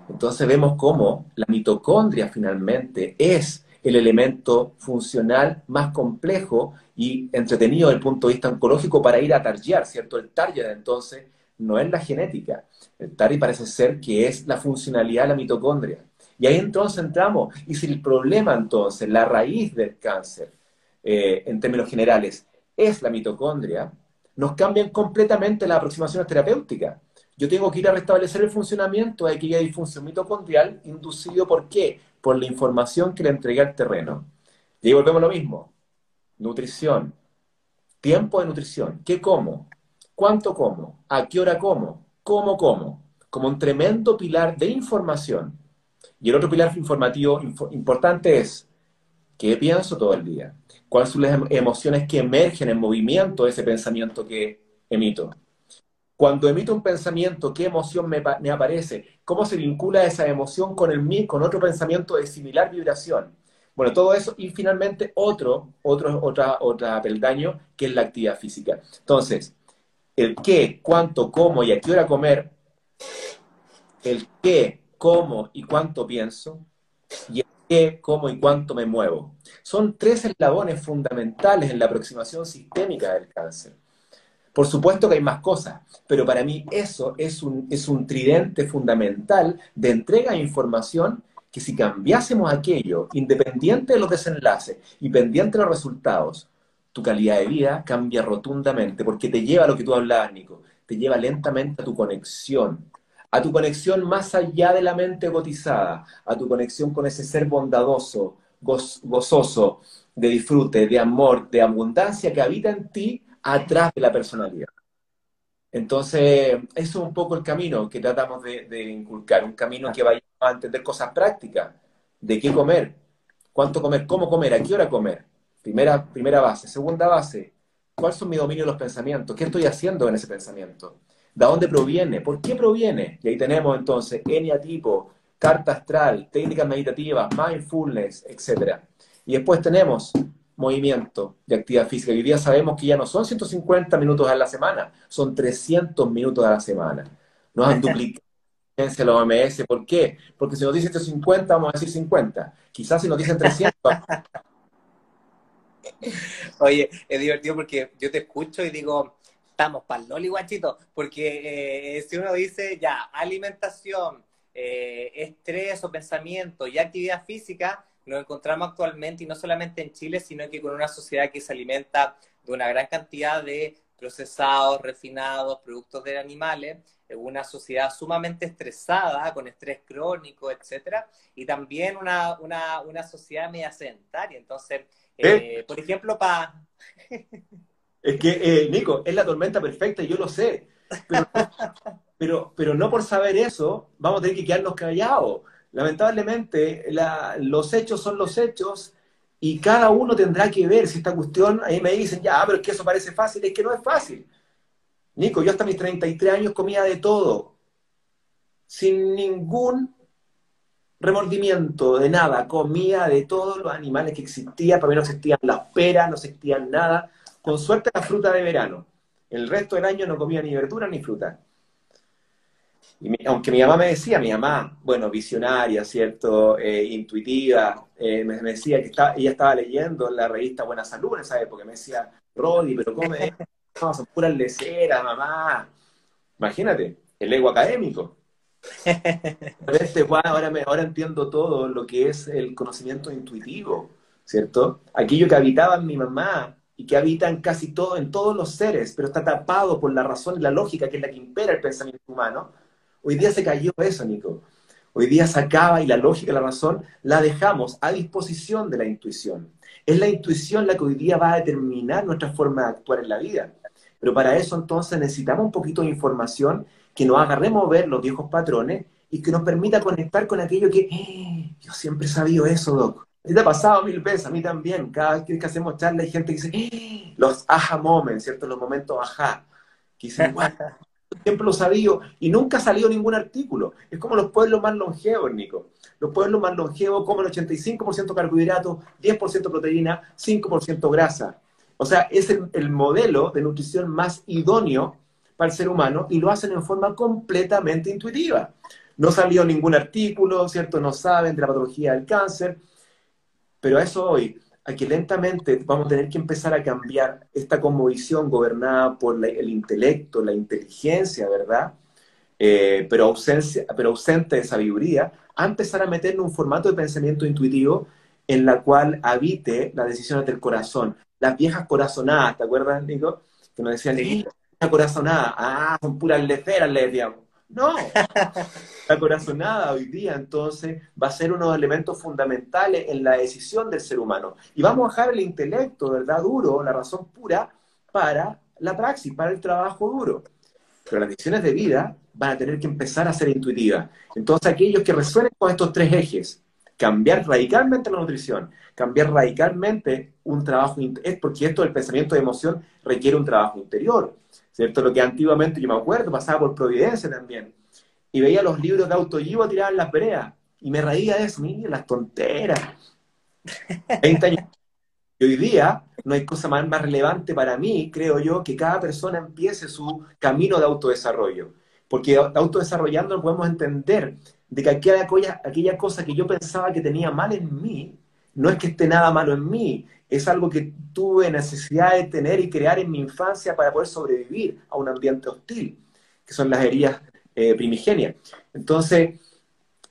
Entonces vemos cómo la mitocondria finalmente es el elemento funcional más complejo y entretenido desde el punto de vista oncológico para ir a targear, ¿cierto? El target entonces no es la genética, el target parece ser que es la funcionalidad de la mitocondria. Y ahí entonces entramos. Y si el problema entonces, la raíz del cáncer, eh, en términos generales, es la mitocondria, nos cambian completamente las aproximaciones terapéuticas. Yo tengo que ir a restablecer el funcionamiento de aquella disfunción mitocondrial inducido por qué? Por la información que le entregué al terreno. Y ahí volvemos a lo mismo. Nutrición. Tiempo de nutrición. ¿Qué como? ¿Cuánto como? ¿A qué hora como? ¿Cómo como? Como un tremendo pilar de información y el otro pilar informativo importante es qué pienso todo el día, cuáles son las em-, emociones que emergen en movimiento de ese pensamiento que emito. Cuando emito un pensamiento, ¿qué emoción me, aparece? ¿Cómo se vincula esa emoción con, el, con otro pensamiento de similar vibración? Bueno, todo eso y finalmente otro, otro, otra, otra peldaño que es la actividad física. Entonces, el qué, cuánto, cómo y a qué hora comer, el qué, cómo y cuánto pienso, y el qué, cómo y cuánto me muevo. Son tres eslabones fundamentales en la aproximación sistémica del cáncer. Por supuesto que hay más cosas, pero para mí eso es un, es un tridente fundamental de entrega de información que si cambiásemos aquello, independiente de los desenlaces y pendiente de los resultados, tu calidad de vida cambia rotundamente, porque te lleva a lo que tú hablabas, Nico, te lleva lentamente a tu conexión a tu conexión más allá de la mente gotizada, a tu conexión con ese ser bondadoso, gozoso, de disfrute, de amor, de abundancia que habita en ti atrás de la personalidad. Entonces, eso es un poco el camino que tratamos de, inculcar, un camino que vaya a entender cosas prácticas, de qué comer, cuánto comer, cómo comer, a qué hora comer. Primera, primera base. Segunda base, ¿cuáles son mis dominios de los pensamientos? ¿Qué estoy haciendo en ese pensamiento? ¿De dónde proviene? ¿Por qué proviene? Y ahí tenemos entonces eniatipo, carta astral, técnicas meditativas, mindfulness, etc. Y después tenemos movimiento de actividad física. Y hoy día sabemos que ya no son 150 minutos a la semana, son 300 minutos a la semana. Nos han duplicado la OMS. ¿Por qué? Porque si nos dicen 150, vamos a decir 50. Quizás si nos dicen 300. Oye, es divertido porque yo te escucho y digo, estamos para el loli, guachito, porque eh, si uno dice ya, alimentación, eh, estrés o pensamiento y actividad física, nos encontramos actualmente, y no solamente en Chile, sino que con una sociedad que se alimenta de una gran cantidad de procesados, refinados, productos de animales, una sociedad sumamente estresada, con estrés crónico, etcétera, y también una, una, una sociedad media sedentaria. Entonces, eh, por ejemplo, para... Es que, eh, Nico, es la tormenta perfecta y yo lo sé. Pero, pero, no por saber eso vamos a tener que quedarnos callados. Lamentablemente, los hechos son los hechos y cada uno tendrá que ver si esta cuestión, ahí me dicen, ya, pero es que eso parece fácil, es que no es fácil. Nico, yo hasta mis 33 años comía de todo, sin ningún remordimiento de nada, comía de todos los animales que existían, para mí no existían las peras, no existían nada, con suerte la fruta de verano. El resto del año no comía ni verdura ni fruta. Y aunque mi mamá me decía, mi mamá, bueno, visionaria, ¿cierto? Eh, intuitiva, eh, me, decía que ella estaba leyendo la revista Buena Salud en esa época. Me decía, Rodi, pero come, no, son puras leceras, mamá. Imagínate, el ego académico. Este, ahora, me, ahora entiendo todo lo que es el conocimiento intuitivo, ¿cierto? Aquello que habitaba en mi mamá y que habita en casi todo, en todos los seres, pero está tapado por la razón y la lógica que es la que impera el pensamiento humano. Hoy día se cayó eso, Nico. Hoy día se acaba y la lógica la razón la dejamos a disposición de la intuición. Es la intuición la que hoy día va a determinar nuestra forma de actuar en la vida. Pero para eso entonces necesitamos un poquito de información que nos haga remover los viejos patrones y que nos permita conectar con aquello que eh, yo siempre he sabido eso, Doc. Te ha pasado mil veces, a mí también. Cada vez que hacemos charla hay gente que dice, eh, los aha moments, ¿cierto? Los momentos aha. Que dicen, siempre lo sabía y nunca ha ningún artículo. Es como los pueblos más longevos, Nico. Los pueblos más longevos comen 85% carbohidratos, 10% proteína, 5% grasa. O sea, es el modelo de nutrición más idóneo para el ser humano y lo hacen en forma completamente intuitiva. No salió ningún artículo, ¿cierto? No saben de la patología del cáncer, pero a eso hoy, a que lentamente vamos a tener que empezar a cambiar esta conmovisión gobernada por el intelecto, la inteligencia, ¿verdad? Eh, pero, ausencia, pero ausente de sabiduría, a empezar a meter en un formato de pensamiento intuitivo en la cual habite las decisiones del corazón. Las viejas corazonadas, ¿te acuerdas, Nico? Que nos decían, la corazonada, ah, son puras leceras, le decíamos. No, la corazonada hoy día entonces va a ser uno de los elementos fundamentales en la decisión del ser humano. Y vamos a dejar el intelecto, ¿verdad? Duro, la razón pura, para la praxis, para el trabajo duro. Pero las decisiones de vida van a tener que empezar a ser intuitivas. Entonces aquellos que resuenen con estos tres ejes, cambiar radicalmente la nutrición, cambiar radicalmente un trabajo, es porque esto del pensamiento de emoción requiere un trabajo interior ¿cierto? Lo que antiguamente, yo me acuerdo, pasaba por Providencia también, y veía los libros de autoayuda tirados en las veredas, y me reía de eso, mira, las tonteras. 20 años. Y hoy día no hay cosa más, más relevante para mí, creo yo, que cada persona empiece su camino de autodesarrollo. Porque autodesarrollando podemos entender de que aquella, aquella cosa que yo pensaba que tenía mal en mí, no es que esté nada malo en mí, es algo que tuve necesidad de tener y crear en mi infancia para poder sobrevivir a un ambiente hostil, que son las heridas eh, primigenias. Entonces,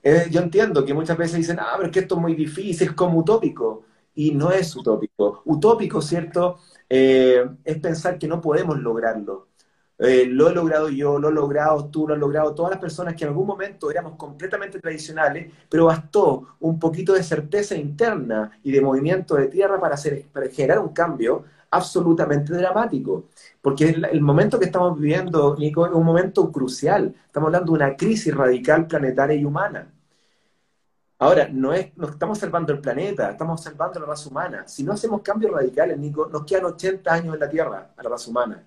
eh, yo entiendo que muchas veces dicen, ah, pero es que esto es muy difícil, es como utópico, y no es utópico. Utópico, ¿cierto? Eh, es pensar que no podemos lograrlo. Eh, lo he logrado yo, lo he logrado tú, lo han logrado todas las personas que en algún momento éramos completamente tradicionales, pero bastó un poquito de certeza interna y de movimiento de tierra para, generar un cambio absolutamente dramático. Porque el, el, momento que estamos viviendo, Nico, es un momento crucial. Estamos hablando de una crisis radical planetaria y humana. Ahora, no, es, no estamos salvando el planeta, estamos salvando la raza humana. Si no hacemos cambios radicales, Nico, nos quedan 80 años en la Tierra a la raza humana.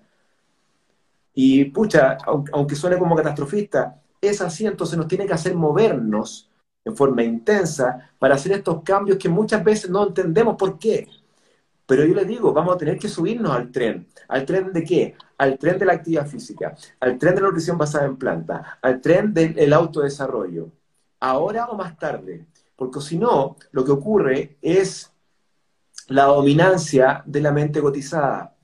Y pucha, aunque suene como catastrofista, es así, entonces nos tiene que hacer movernos en forma intensa para hacer estos cambios que muchas veces no entendemos por qué. Pero yo les digo, vamos a tener que subirnos al tren. ¿Al tren de qué? Al tren de la actividad física, al tren de la nutrición basada en planta, al tren del autodesarrollo. Ahora o más tarde. Porque si no, lo que ocurre es la dominancia de la mente gotizada.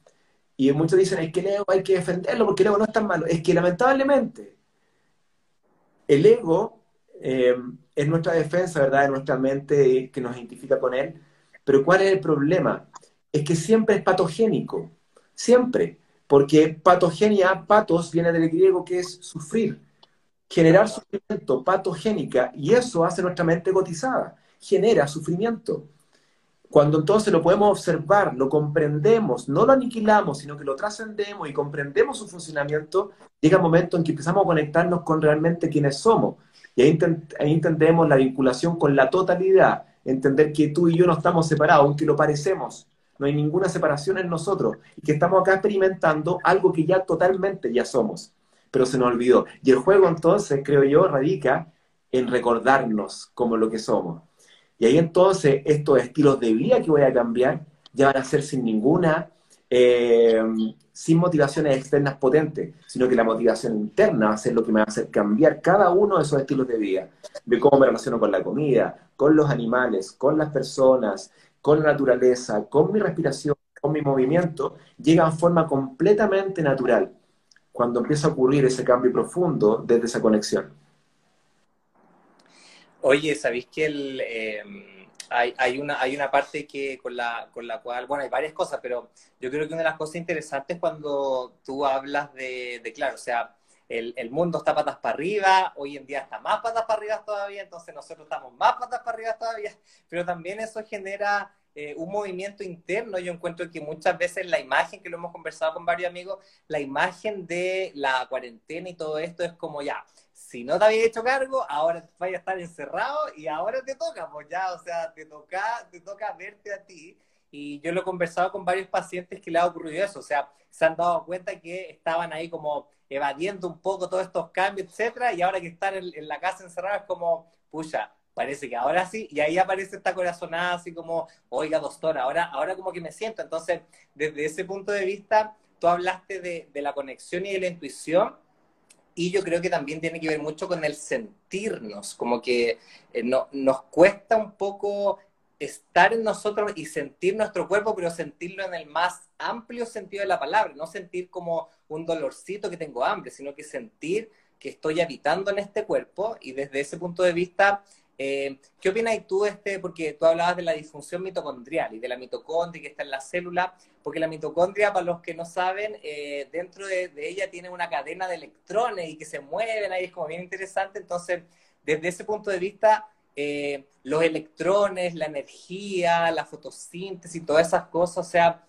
Y muchos dicen, es que el ego hay que defenderlo porque el ego no es tan malo. Es que lamentablemente el ego eh, es nuestra defensa, ¿verdad? Es nuestra mente que nos identifica con él. Pero ¿cuál es el problema? Es que siempre es patogénico. Siempre. Porque patogenia, patos, viene del griego que es sufrir. Generar sufrimiento, patogénica. Y eso hace nuestra mente gotizada. Genera sufrimiento. Cuando entonces lo podemos observar, lo comprendemos, no lo aniquilamos, sino que lo trascendemos y comprendemos su funcionamiento, llega el momento en que empezamos a conectarnos con realmente quienes somos. Y ahí, entendemos la vinculación con la totalidad, entender que tú y yo no estamos separados, aunque lo parecemos. No hay ninguna separación en nosotros y que estamos acá experimentando algo que ya totalmente ya somos, pero se nos olvidó. Y el juego entonces, creo yo, radica en recordarnos como lo que somos. Y ahí entonces estos estilos de vida que voy a cambiar ya van a ser sin ninguna eh, sin motivaciones externas potentes, sino que la motivación interna va a ser lo que me va a hacer cambiar cada uno de esos estilos de vida, de cómo me relaciono con la comida, con los animales, con las personas, con la naturaleza, con mi respiración, con mi movimiento, llega en forma completamente natural cuando empieza a ocurrir ese cambio profundo desde esa conexión. Oye, ¿sabéis que el, em, hay, una, parte que con la, con la cual, bueno, hay varias cosas, pero yo creo que una de las cosas interesantes cuando tú hablas de, claro, o sea, el, el, mundo está patas para arriba, hoy en día está más patas para arriba todavía, entonces nosotros estamos más patas para arriba todavía, pero también eso genera eh, un movimiento interno. Yo encuentro que muchas veces la imagen, que lo hemos conversado con varios amigos, la imagen de la cuarentena y todo esto es como ya, si no te había hecho cargo, ahora vas a estar encerrado y ahora te toca, pues ya, o sea, te toca, te toca verte a ti. Y yo lo he conversado con varios pacientes que le ha ocurrido eso, o sea, se han dado cuenta que estaban ahí como evadiendo un poco todos estos cambios, etcétera, y ahora que están en, en la casa encerrados es como, pucha, parece que ahora sí, y ahí aparece esta corazonada así como, oiga, doctora, ahora, ahora como que me siento. Entonces, desde ese punto de vista, tú hablaste de, la conexión y de la intuición, y yo creo que también tiene que ver mucho con el sentirnos, como que eh, no, nos cuesta un poco estar en nosotros y sentir nuestro cuerpo, pero sentirlo en el más amplio sentido de la palabra, no sentir como un dolorcito que tengo hambre, sino que sentir que estoy habitando en este cuerpo y desde ese punto de vista eh, ¿Qué opinas tú, este, porque tú hablabas de la disfunción mitocondrial y de la mitocondria que está en la célula? Porque la mitocondria, para los que no saben, eh, dentro de, ella tiene una cadena de electrones y que se mueven ahí, es como bien interesante. Entonces, desde ese punto de vista, eh, los electrones, la energía, la fotosíntesis, todas esas cosas, o sea,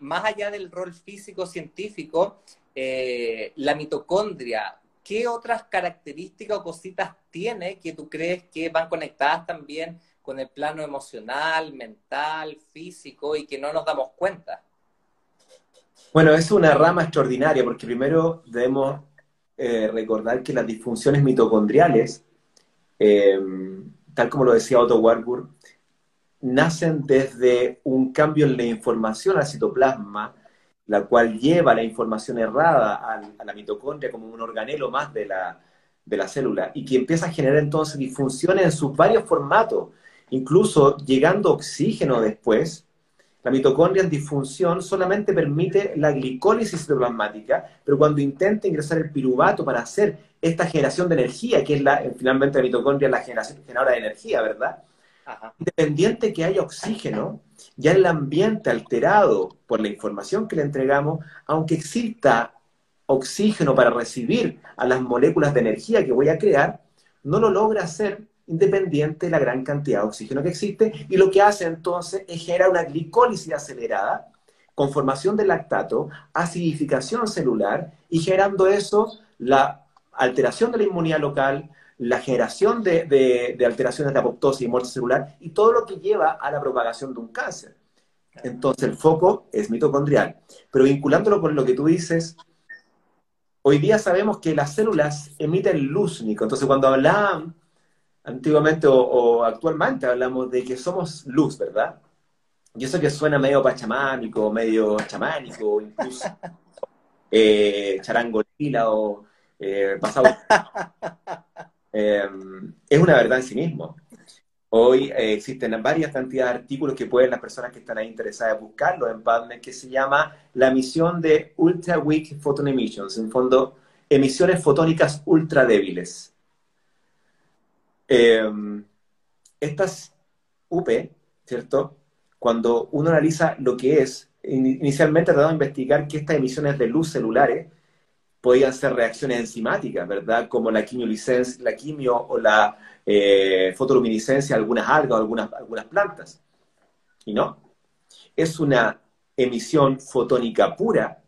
más allá del rol físico-científico, la mitocondria ¿qué otras características o cositas tiene que tú crees que van conectadas también con el plano emocional, mental, físico y que no nos damos cuenta? Bueno, es una rama extraordinaria porque primero debemos eh, recordar que las disfunciones mitocondriales, eh, tal como lo decía Otto Warburg, nacen desde un cambio en la información al citoplasma la cual lleva la información errada a, la mitocondria como un organelo más de la, de la célula y que empieza a generar entonces disfunciones en sus varios formatos, incluso llegando oxígeno después. La mitocondria en disfunción solamente permite la glicólisis citoplasmática, pero cuando intenta ingresar el piruvato para hacer esta generación de energía, que es la, finalmente la mitocondria es la generación generadora de energía, ¿verdad? Independiente que haya oxígeno, ya el ambiente alterado por la información que le entregamos, aunque exista oxígeno para recibir a las moléculas de energía que voy a crear, no lo logra hacer independiente de la gran cantidad de oxígeno que existe y lo que hace entonces es generar una glicólisis acelerada con formación de lactato, acidificación celular y generando eso la alteración de la inmunidad local, la generación de, alteraciones de apoptosis y muerte celular y todo lo que lleva a la propagación de un cáncer. Entonces el foco es mitocondrial. Pero vinculándolo con lo que tú dices, hoy día sabemos que las células emiten luz, Nico. Entonces cuando hablaban antiguamente o, actualmente hablamos de que somos luz, ¿verdad? Y eso que suena medio pachamánico, medio chamánico, incluso eh, charangolila o eh, pasado. Em, es una verdad en sí mismo. Hoy eh, existen varias cantidades de artículos que pueden las personas que están ahí interesadas buscarlo en PubMed, que se llama la misión de Ultra Weak Photon Emissions, en fondo, emisiones fotónicas ultra débiles. Em, estas UP, ¿cierto? Cuando uno analiza lo que es, inicialmente tratado de investigar que estas emisiones de luz celulares podían ser reacciones enzimáticas, ¿verdad? Como la la quimio o la eh, fotoluminiscencia de algunas algas o algunas, algunas plantas. Y no, es una emisión fotónica pura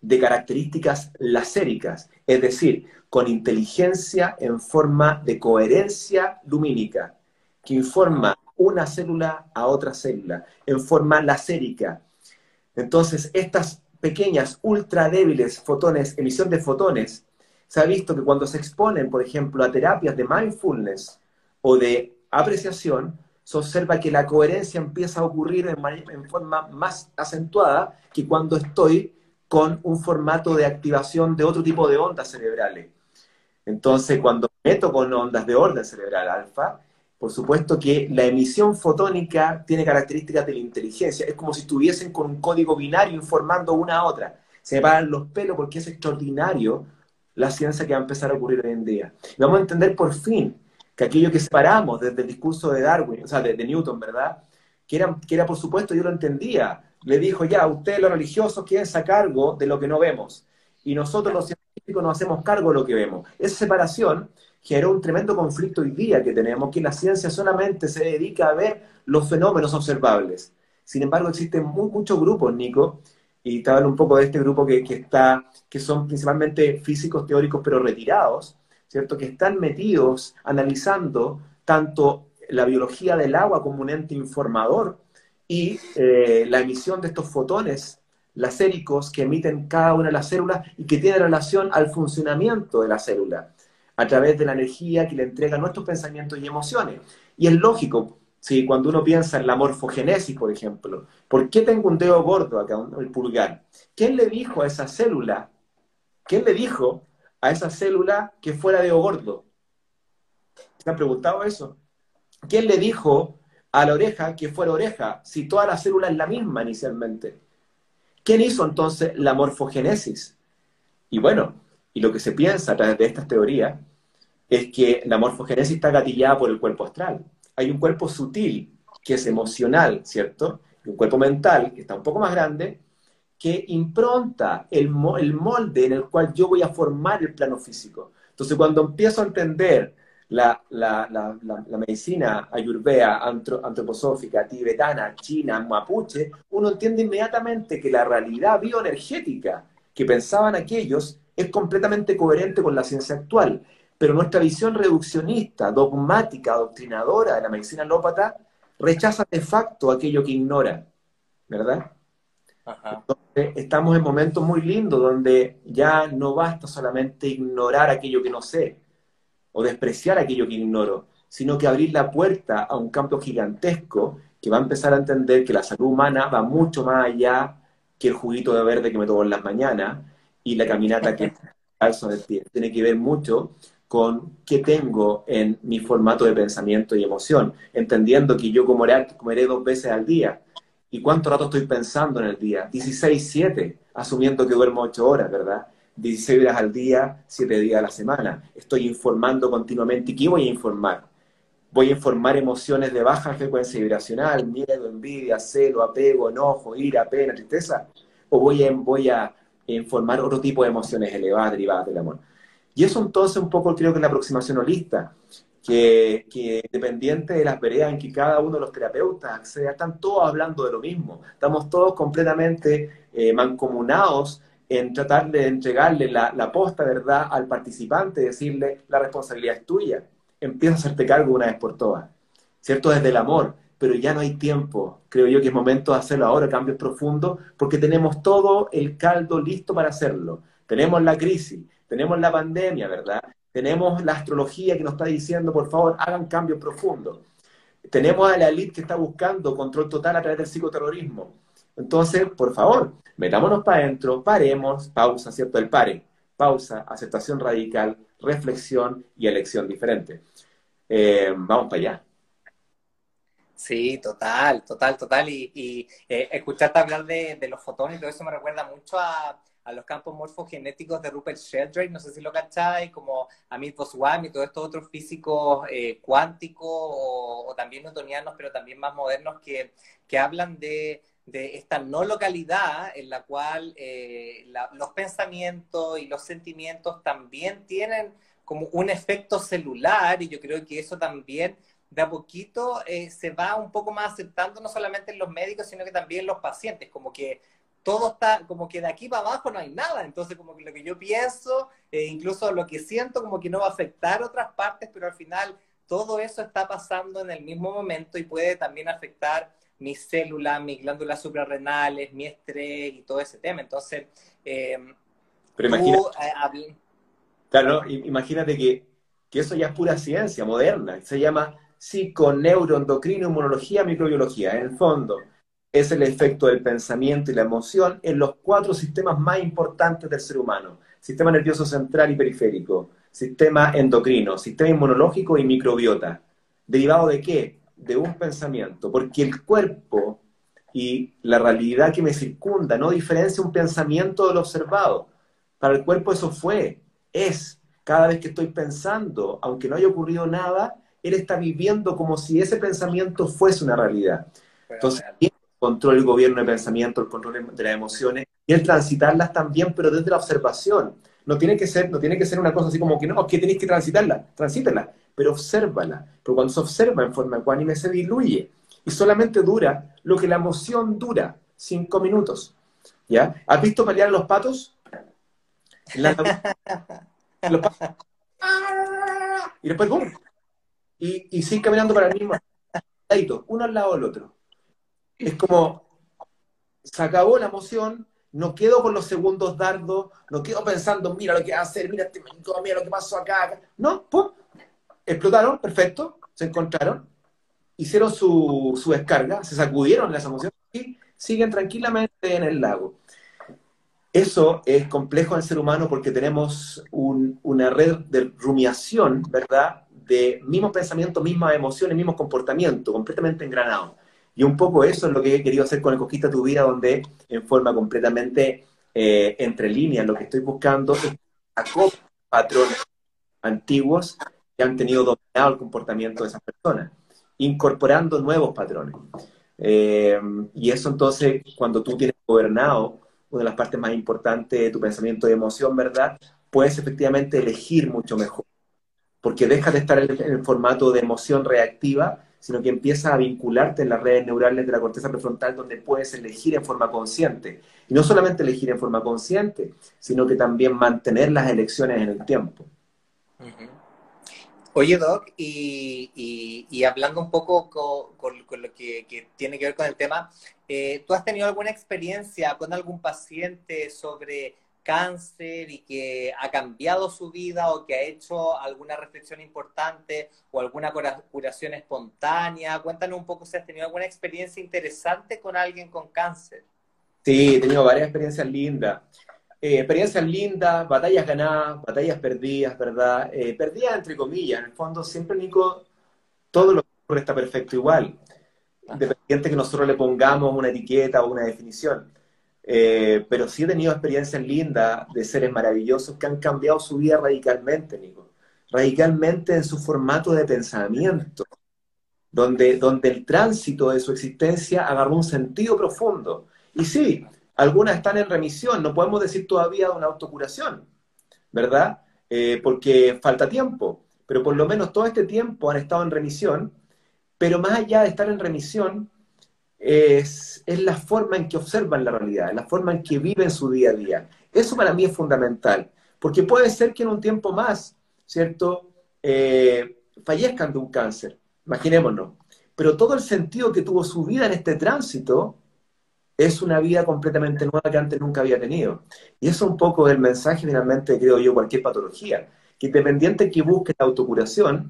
de características lacéricas, es decir, con inteligencia en forma de coherencia lumínica, que informa una célula a otra célula, en forma lacérica. Entonces, estas pequeñas, ultra débiles fotones, emisión de fotones, se ha visto que cuando se exponen, por ejemplo, a terapias de mindfulness o de apreciación, se observa que la coherencia empieza a ocurrir en, forma más acentuada que cuando estoy con un formato de activación de otro tipo de ondas cerebrales. Entonces, cuando meto con ondas de orden cerebral alfa, por supuesto que la emisión fotónica tiene características de la inteligencia. Es como si estuviesen con un código binario informando una a otra. Se paran los pelos porque es extraordinario la ciencia que va a empezar a ocurrir hoy en día. Y vamos a entender por fin que aquello que separamos desde el discurso de Darwin, o sea, de, Newton, ¿verdad? Que era, que era, por supuesto, yo lo entendía. Le dijo, ya, ustedes los religiosos quédense a cargo de lo que no vemos. Y nosotros los científicos nos hacemos cargo de lo que vemos. Esa separación generó un tremendo conflicto hoy día que tenemos, que la ciencia solamente se dedica a ver los fenómenos observables. Sin embargo, existen muchos grupos, Nico, y te hablo un poco de este grupo que, está, que son principalmente físicos teóricos, pero retirados, ¿cierto? Que están metidos analizando tanto la biología del agua como un ente informador y eh, la emisión de estos fotones lacéricos que emiten cada una de las células y que tiene relación al funcionamiento de la célula a través de la energía que le entrega nuestros pensamientos y emociones. Y es lógico, si cuando uno piensa en la morfogénesis, por ejemplo, ¿por qué tengo un dedo gordo acá, el pulgar? ¿Quién le dijo a esa célula, quién le dijo a esa célula que fuera dedo gordo? ¿Se han preguntado eso? ¿Quién le dijo a la oreja que fuera oreja si toda la célula es la misma inicialmente? ¿Quién hizo entonces la morfogénesis? Y bueno, y lo que se piensa a través de estas teorías es que la morfogénesis está gatillada por el cuerpo astral. Hay un cuerpo sutil, que es emocional, ¿cierto? Y un cuerpo mental, que está un poco más grande, que impronta el, molde en el cual yo voy a formar el plano físico. Entonces, cuando empiezo a entender la, medicina ayurveda, antroposófica, tibetana, china, mapuche, uno entiende inmediatamente que la realidad bioenergética que pensaban aquellos es completamente coherente con la ciencia actual. Pero nuestra visión reduccionista, dogmática, adoctrinadora de la medicina alópata rechaza de facto aquello que ignora, ¿verdad? Entonces, estamos en momentos muy lindos donde ya no basta solamente ignorar aquello que no sé o despreciar aquello que ignoro, sino que abrir la puerta a un campo gigantesco que va a empezar a entender que la salud humana va mucho más allá que el juguito de verde que me tomo en las mañanas y la caminata que calzo el pie. Tiene que ver mucho con qué tengo en mi formato de pensamiento y emoción, entendiendo que yo comeré, comeré dos veces al día. ¿Y cuánto rato estoy pensando en el día? 16, 7, asumiendo que duermo 8 horas, ¿verdad? 16 horas al día, 7 días a la semana. Estoy informando continuamente. ¿Y qué voy a informar? Voy a informar emociones de baja frecuencia vibracional, miedo, envidia, celo, apego, enojo, ira, pena, tristeza. O voy a, voy a informar otro tipo de emociones elevadas derivadas del amor. Y eso entonces un poco creo que es la aproximación holista, que, que dependiente de las veredas en que cada uno de los terapeutas acceda, están todos hablando de lo mismo, estamos todos completamente eh, mancomunados en tratar de entregarle la, la posta verdad al participante, decirle la responsabilidad es tuya, empieza a hacerte cargo una vez por todas, ¿cierto? Desde el amor, pero ya no hay tiempo. Creo yo que es momento de hacerlo ahora, cambios profundos, porque tenemos todo el caldo listo para hacerlo. Tenemos la crisis, tenemos la pandemia, ¿verdad? Tenemos la astrología que nos está diciendo, por favor, hagan cambios profundos. Tenemos a la elite que está buscando control total a través del psicoterrorismo. Entonces, por favor, metámonos para adentro, paremos, pausa, ¿cierto? El pare, pausa, aceptación radical, reflexión y elección diferente. Eh, vamos para allá. Sí, total, total, total. Y, y eh, escucharte hablar de, de, los fotones todo eso me recuerda mucho a, a los campos morfogenéticos de Rupert Sheldrake, no sé si lo cacháis, como Amit Boswam y todos estos otros físicos eh, cuánticos o, también newtonianos, pero también más modernos, que, que hablan de, de, esta no localidad en la cual eh, los pensamientos y los sentimientos también tienen como un efecto celular y yo creo que eso también de a poquito eh, se va un poco más aceptando no solamente en los médicos, sino que también en los pacientes, como que todo está, como que de aquí para abajo no hay nada, entonces como que lo que yo pienso, e incluso lo que siento, como que no va a afectar otras partes, pero al final todo eso está pasando en el mismo momento y puede también afectar mis células, mis glándulas suprarrenales, mi estrés y todo ese tema. Entonces, eh, pero imagínate, claro, imagínate que, que, eso ya es pura ciencia moderna, se llama psico, neuroendocrino, inmunología, microbiología. En el fondo, es el efecto del pensamiento y la emoción en los cuatro sistemas más importantes del ser humano. Sistema nervioso central y periférico, sistema endocrino, sistema inmunológico y microbiota. ¿Derivado de qué? De un pensamiento. Porque el cuerpo y la realidad que me circunda no diferencia un pensamiento del observado. Para el cuerpo eso fue, es. Cada vez que estoy pensando, aunque no haya ocurrido nada, él está viviendo como si ese pensamiento fuese una realidad. Entonces, control del gobierno de pensamiento, el control de las emociones, y el transitarlas también, pero desde la observación. No tiene que ser, no tiene que ser una cosa así como que no, que tenéis que transitarla, transítela, pero obsérvala. Pero cuando se observa en forma ecuánime se diluye y solamente dura lo que la emoción dura, cinco minutos. ¿Ya? ¿Has visto pelear los patos? Y después, ¡pum! Y, y siguen caminando para el mismo lado, uno al lado del otro. Es como, se acabó la emoción, no quedo con los segundos dardos, no quedo pensando, mira lo que va a hacer, mira este mira lo que pasó acá. No, ¡pum! Explotaron, perfecto, se encontraron, hicieron su, su descarga, se sacudieron las emociones y siguen tranquilamente en el lago. Eso es complejo en el ser humano porque tenemos una red de rumiación, ¿verdad? De mismos pensamientos, mismas emociones, mismos comportamientos, completamente engranados. Y un poco eso es lo que he querido hacer con el Conquista Tu Vida, donde en forma completamente eh, entre líneas lo que estoy buscando es acoplar patrones antiguos que han tenido dominado el comportamiento de esas personas, incorporando nuevos patrones. Eh, y eso entonces, cuando tú tienes gobernado una de las partes más importantes de tu pensamiento de emoción, ¿verdad? Puedes efectivamente elegir mucho mejor, porque dejas de estar en el formato de emoción reactiva, sino que empiezas a vincularte en las redes neurales de la corteza prefrontal donde puedes elegir en forma consciente. Y no solamente elegir en forma consciente, sino que también mantener las elecciones en el tiempo. Oye, Doc, y, hablando un poco con, lo que, que, tiene que ver con el tema, eh, ¿Tú has tenido alguna experiencia con algún paciente sobre cáncer y que ha cambiado su vida o que ha hecho alguna reflexión importante o alguna curación espontánea? Cuéntanos un poco si has tenido alguna experiencia interesante con alguien con cáncer. Sí, he tenido varias experiencias lindas. Eh, experiencias lindas, batallas ganadas, batallas perdidas, ¿verdad? Eh, perdidas entre comillas. En el fondo, siempre, Nico, todo lo que ocurre está perfecto igual independiente que nosotros le pongamos una etiqueta o una definición. Eh, pero sí he tenido experiencias lindas de seres maravillosos que han cambiado su vida radicalmente, Nico. Radicalmente en su formato de pensamiento, donde, donde el tránsito de su existencia agarró un sentido profundo. Y sí, algunas están en remisión, no podemos decir todavía una autocuración, ¿verdad? Eh, porque falta tiempo, pero por lo menos todo este tiempo han estado en remisión pero más allá de estar en remisión, es, la forma en que observan la realidad, la forma en que viven su día a día. Eso para mí es fundamental, porque puede ser que en un tiempo más, ¿cierto?, eh, fallezcan de un cáncer, imaginémonos, pero todo el sentido que tuvo su vida en este tránsito es una vida completamente nueva que antes nunca había tenido. Y eso es un poco el mensaje finalmente, creo yo, cualquier patología, que independiente que busque la autocuración,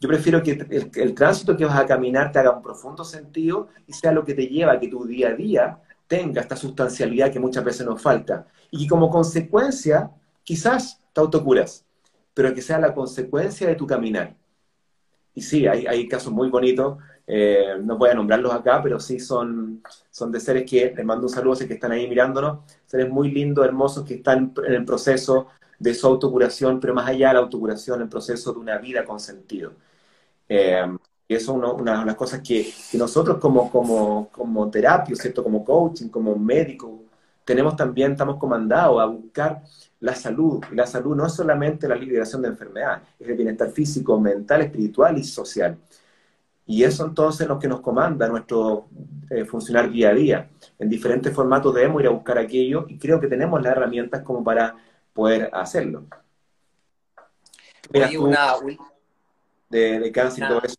yo prefiero que el, tránsito que vas a caminar te haga un profundo sentido y sea lo que te lleva a que tu día a día tenga esta sustancialidad que muchas veces nos falta. Y que como consecuencia, quizás te autocuras, pero que sea la consecuencia de tu caminar. Y sí, hay, casos muy bonitos, eh, no voy a nombrarlos acá, pero sí son, son de seres que, les mando un saludo a los que están ahí mirándonos, seres muy lindos, hermosos, que están en el proceso de su autocuración, pero más allá de la autocuración, el proceso de una vida con sentido. Eh, y eso es una de las cosas que, nosotros como, como, como terapia, ¿cierto? como coaching, como médico, tenemos también, estamos comandados a buscar la salud. Y la salud no es solamente la liberación de enfermedad, es el bienestar físico, mental, espiritual y social. Y eso entonces es lo que nos comanda nuestro eh, funcionar día a día. En diferentes formatos debemos ir a buscar aquello y creo que tenemos las herramientas como para poder hacerlo. una, de, cáncer y todo eso,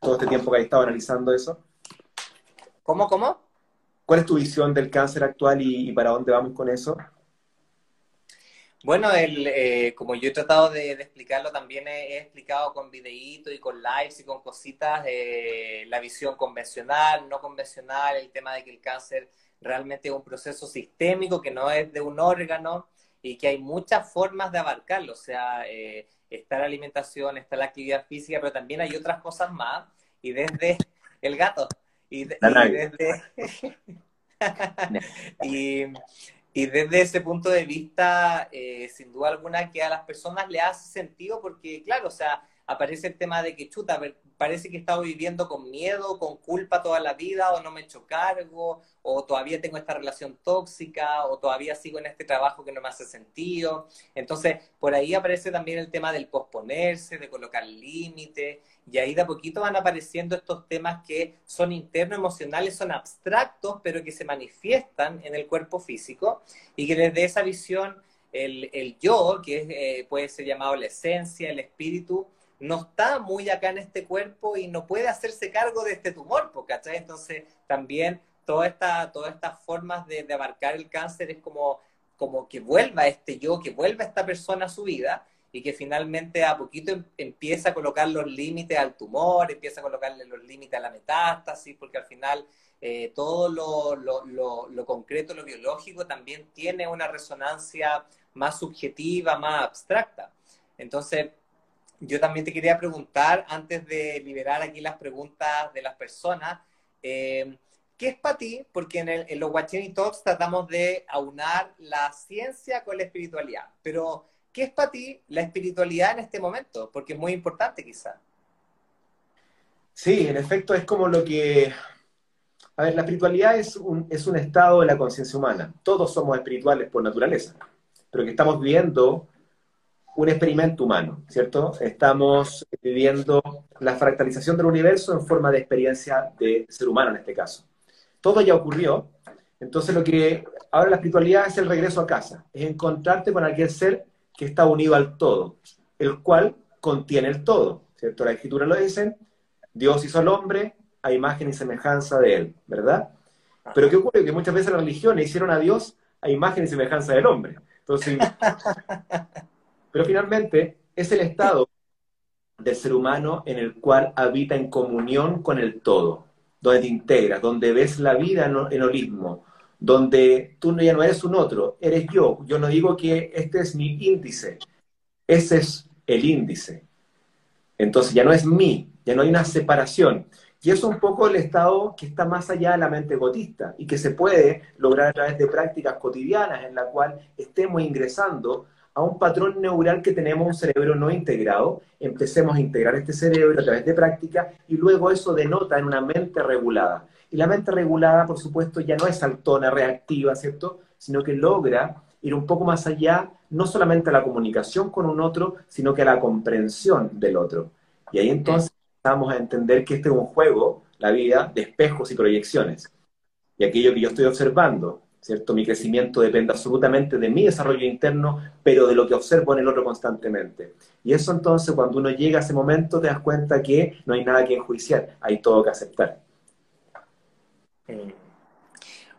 todo este tiempo que has estado analizando eso? ¿Cómo, cómo? ¿Cuál es tu visión del cáncer actual y, para dónde vamos con eso? Bueno, el, eh, como yo he tratado de, explicarlo, también he, explicado con videitos y con lives y con cositas eh, la visión convencional, no convencional, el tema de que el cáncer realmente es un proceso sistémico, que no es de un órgano y que hay muchas formas de abarcarlo. O sea, eh, está la alimentación, está la actividad física, pero también hay otras cosas más. Y desde el gato, y, desde... y, y desde ese punto de vista, eh, sin duda alguna, que a las personas le hace sentido porque, claro, o sea, aparece el tema de que, chuta, parece que he estado viviendo con miedo, con culpa toda la vida, o no me he hecho cargo, o todavía tengo esta relación tóxica, o todavía sigo en este trabajo que no me hace sentido. Entonces, por ahí aparece también el tema del posponerse, de colocar límites, y ahí de a poquito van apareciendo estos temas que son internos, emocionales, son abstractos, pero que se manifiestan en el cuerpo físico, y que desde esa visión, el, yo, que eh, puede ser llamado la esencia, el espíritu, no está muy acá en este cuerpo y no puede hacerse cargo de este tumor, ¿cachai? Entonces, también toda esta, todas estas formas de, abarcar el cáncer es como, que vuelva este yo, que vuelva esta persona a su vida y que finalmente a poquito em, empieza a colocar los límites al tumor, empieza a colocarle los límites a la metástasis, porque al final eh, todo lo, concreto, lo biológico, también tiene una resonancia más subjetiva, más abstracta. Entonces, yo también te quería preguntar, antes de liberar aquí las preguntas de las personas, eh, ¿qué es para ti? Porque en, los Watching Talks tratamos de aunar la ciencia con la espiritualidad, pero ¿qué es para ti la espiritualidad en este momento? Porque es muy importante quizá. Sí, en efecto es como lo que... A ver, la espiritualidad es un, es un estado de la conciencia humana. Todos somos espirituales por naturaleza, pero que estamos viviendo un experimento humano, ¿cierto? Estamos viviendo la fractalización del universo en forma de experiencia de ser humano en este caso. Todo ya ocurrió, entonces lo que ahora la espiritualidad es el regreso a casa, es encontrarte con aquel ser que está unido al todo, el cual contiene el todo, ¿cierto? La escritura lo dicen, Dios hizo al hombre a imagen y semejanza de él, ¿verdad? Pero ¿qué ocurre? Que muchas veces las religiones hicieron a Dios a imagen y semejanza del hombre. Entonces, Pero finalmente es el estado del ser humano en el cual habita en comunión con el todo, donde te integras, donde ves la vida en holismo, donde tú ya no eres un otro, eres yo. Yo no digo que este es mi índice, ese es el índice. Entonces ya no es mí, ya no hay una separación. Y es un poco el estado que está más allá de la mente gotista y que se puede lograr a través de prácticas cotidianas en la cual estemos ingresando a un patrón neural que tenemos un cerebro no integrado, empecemos a integrar este cerebro a través de práctica y luego eso denota en una mente regulada. Y la mente regulada, por supuesto, ya no es saltona, reactiva, ¿cierto? Sino que logra ir un poco más allá, no solamente a la comunicación con un otro, sino que a la comprensión del otro. Y ahí entonces vamos a entender que este es un juego, la vida, de espejos y proyecciones. Y aquello que yo estoy observando, ¿cierto? Mi crecimiento depende absolutamente de mi desarrollo interno, pero de lo que observo en el otro constantemente. Y eso entonces, cuando uno llega a ese momento, te das cuenta que no hay nada que enjuiciar, hay todo que aceptar. Mm.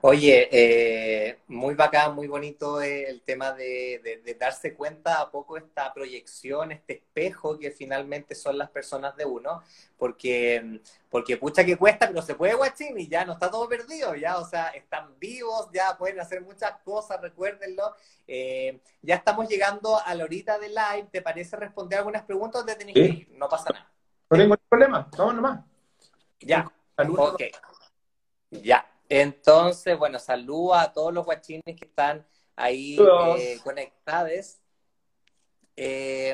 Oye, eh, muy bacán, muy bonito el tema de, darse cuenta a poco esta proyección, este espejo que finalmente son las personas de uno, porque, porque pucha que cuesta, pero se puede guachín y ya no está todo perdido, ya, o sea, están vivos, ya pueden hacer muchas cosas, recuérdenlo. Eh, ya estamos llegando a la horita de live, ¿te parece responder algunas preguntas que ir? No pasa nada. No tengo problema, vamos nomás. Ya, Saludos. ok. Ya. Entonces, bueno, saludo a todos los guachines que están ahí eh, conectados. Eh,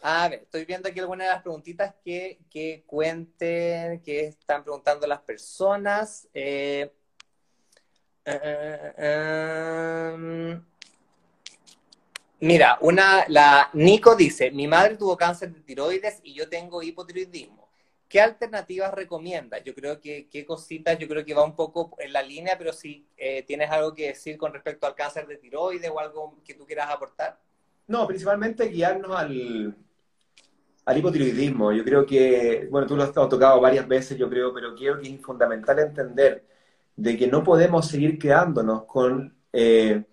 a ver, estoy viendo aquí algunas de las preguntitas que, cuenten, que están preguntando las personas. Eh, em, mira, una, la Nico dice, mi madre tuvo cáncer de tiroides y yo tengo hipotiroidismo. ¿Qué alternativas recomiendas? Yo creo que, ¿qué cositas? Yo creo que va un poco en la línea, pero si eh, tienes algo que decir con respecto al cáncer de tiroides o algo que tú quieras aportar. No, principalmente guiarnos al, al hipotiroidismo. Yo creo que, bueno, tú lo has tocado varias veces, yo creo, pero creo que es fundamental entender de que no podemos seguir quedándonos con, eh,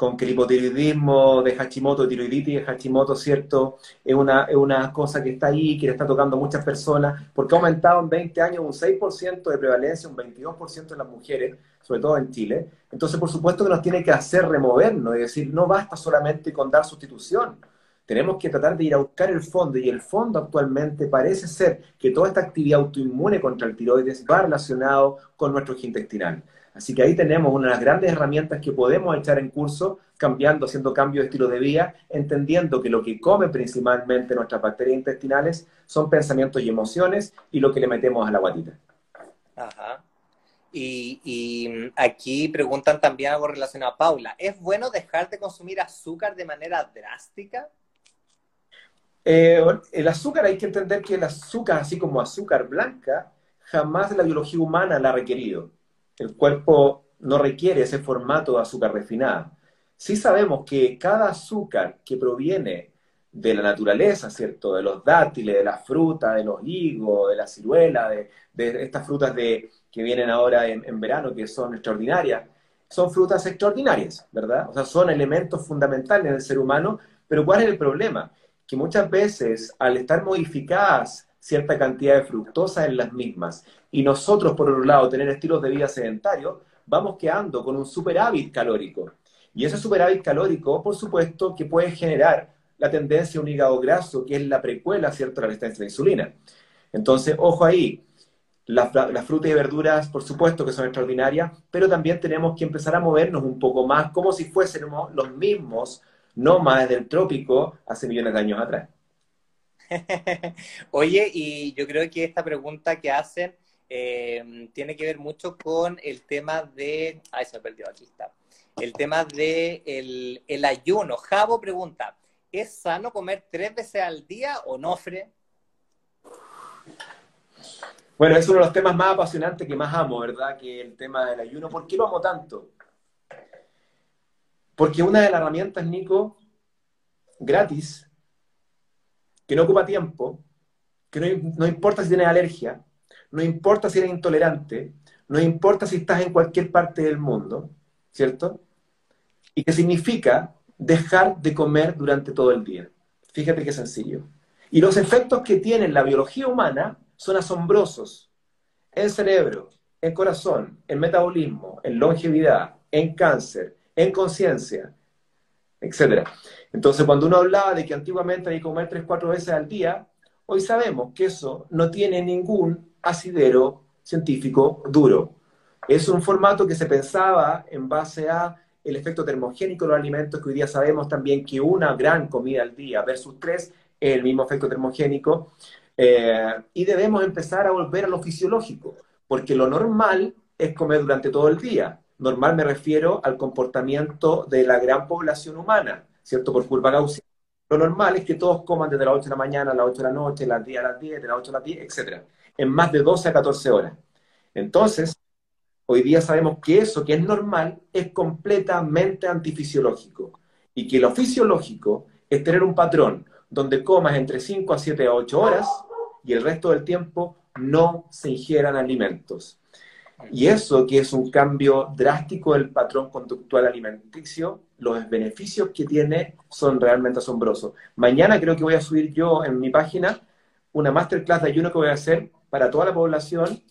con que el hipotiroidismo de Hashimoto, tiroiditis de Hashimoto, ¿cierto? Es una, es una cosa que está ahí, que le está tocando a muchas personas, porque ha aumentado en 20 años un 6% de prevalencia, un 22% en las mujeres, sobre todo en Chile. Entonces, por supuesto que nos tiene que hacer removernos, es decir, no basta solamente con dar sustitución. Tenemos que tratar de ir a buscar el fondo, y el fondo actualmente parece ser que toda esta actividad autoinmune contra el tiroides va relacionado con nuestro eje intestinal. Así que ahí tenemos una de las grandes herramientas que podemos echar en curso, cambiando, haciendo cambio de estilo de vida, entendiendo que lo que come principalmente nuestras bacterias intestinales son pensamientos y emociones y lo que le metemos a la guatita. Ajá. Y, aquí preguntan también algo relacionado a Paula. ¿Es bueno dejar de consumir azúcar de manera drástica? Eh, el azúcar hay que entender que el azúcar, así como azúcar blanca, jamás la biología humana la ha requerido. El cuerpo no requiere ese formato de azúcar refinada. Sí sabemos que cada azúcar que proviene de la naturaleza, ¿cierto? De los dátiles, de las frutas, de los higos, de la ciruela, de, estas frutas de, que vienen ahora en, en, verano, que son extraordinarias, son frutas extraordinarias, ¿verdad? O sea, son elementos fundamentales en el ser humano, pero ¿cuál es el problema? Que muchas veces, al estar modificadas cierta cantidad de fructosa en las mismas. Y nosotros, por otro lado, tener estilos de vida sedentarios, vamos quedando con un superávit calórico. Y ese superávit calórico, por supuesto, que puede generar la tendencia a un hígado graso, que es la precuela, ¿cierto?, a la resistencia a la insulina. Entonces, ojo ahí, las, frutas y verduras, por supuesto que son extraordinarias, pero también tenemos que empezar a movernos un poco más como si fuésemos los mismos nómadas del trópico hace millones de años atrás. Oye, y yo creo que esta pregunta que hacen eh, tiene que ver mucho con el tema de... Ay, se me perdió, aquí está. El tema de el, ayuno. Javo pregunta, ¿es sano comer tres veces al día o no, Fre? Bueno, es uno de los temas más apasionantes que más amo, ¿verdad? Que el tema del ayuno. ¿Por qué lo amo tanto? Porque una de las herramientas, Nico, gratis, que no ocupa tiempo, que no, importa si tienes alergia, no importa si eres intolerante, no importa si estás en cualquier parte del mundo, ¿cierto? Y que significa dejar de comer durante todo el día. Fíjate qué sencillo. Y los efectos que tiene la biología humana son asombrosos. En cerebro, en corazón, en metabolismo, en longevidad, en cáncer, en conciencia, etc. Entonces, cuando uno hablaba de que antiguamente había que comer tres, cuatro veces al día, hoy sabemos que eso no tiene ningún asidero científico duro. Es un formato que se pensaba en base a el efecto termogénico de los alimentos, que hoy día sabemos también que una gran comida al día versus tres es el mismo efecto termogénico. Eh, y debemos empezar a volver a lo fisiológico, porque lo normal es comer durante todo el día. Normal me refiero al comportamiento de la gran población humana. ¿cierto? Por curva gaussiana. Lo normal es que todos coman desde las 8 de la mañana a las 8 de la noche, las 10 a las 10, de las 8 a las 10, etc. En más de 12 a 14 horas. Entonces, hoy día sabemos que eso que es normal es completamente antifisiológico. Y que lo fisiológico es tener un patrón donde comas entre 5 a 7 a 8 horas y el resto del tiempo no se ingieran alimentos. Y eso, que es un cambio drástico del patrón conductual alimenticio, los beneficios que tiene son realmente asombrosos. Mañana creo que voy a subir yo en mi página una masterclass de ayuno que voy a hacer para toda la población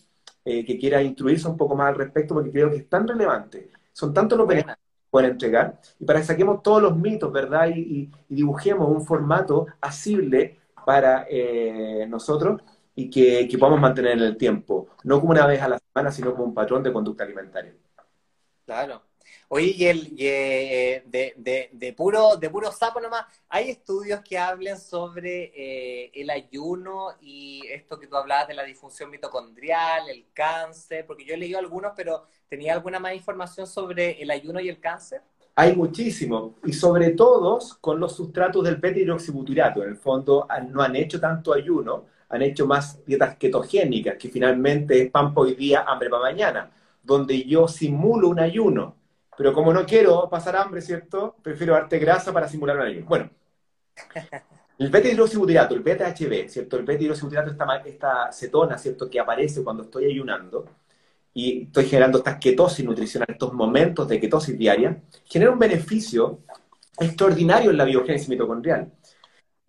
eh, que quiera instruirse un poco más al respecto, porque creo que es tan relevante. Son tantos los beneficios que pueden entregar, y para que saquemos todos los mitos, ¿verdad? Y, dibujemos un formato asible para eh, nosotros y que, podamos mantener en el tiempo, no como una vez a la semana, sino como un patrón de conducta alimentaria. Claro. Oye, y, el, eh, de, puro, de puro sapo nomás, ¿hay estudios que hablen sobre eh, el ayuno y esto que tú hablabas de la disfunción mitocondrial, el cáncer? Porque yo he leído algunos, pero ¿tenía alguna más información sobre el ayuno y el cáncer? Hay muchísimo, y sobre todo con los sustratos del beta-hidroxibutirato. En el fondo no han hecho tanto ayuno, han hecho más dietas ketogénicas, que finalmente es pan hoy día, hambre para mañana, donde yo simulo un ayuno, pero como no quiero pasar hambre, ¿cierto? Prefiero darte grasa para simular un ayuno. Bueno, el beta-hidroxibutirato, el beta-HB, ¿cierto? El beta-hidroxibutirato, esta, esta cetona, ¿cierto? Que aparece cuando estoy ayunando, y estoy generando estas ketosis nutricionales, estos momentos de ketosis diaria, genera un beneficio extraordinario en la biogénesis mitocondrial.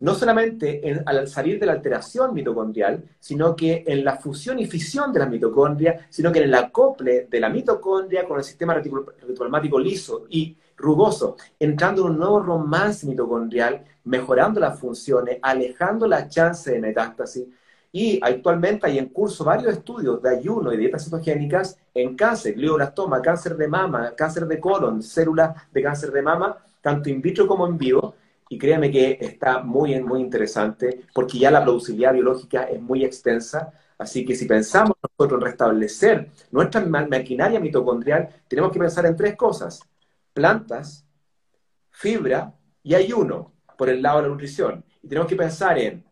No solamente al salir de la alteración mitocondrial, sino que en la fusión y fisión de la mitocondria, sino que en el acople de la mitocondria con el sistema reticulomático liso y rugoso, entrando en un nuevo romance mitocondrial, mejorando las funciones, alejando la chance de metástasis, y actualmente hay en curso varios estudios de ayuno y dietas cetogénicas en cáncer, glioblastoma, cáncer de mama, cáncer de colon, células de cáncer de mama, tanto in vitro como en vivo. Y créanme que está muy, muy interesante porque ya la plausibilidad biológica es muy extensa. Así que si pensamos nosotros en restablecer nuestra maquinaria mitocondrial, tenemos que pensar en tres cosas. Plantas, fibra y ayuno por el lado de la nutrición. Y tenemos que pensar en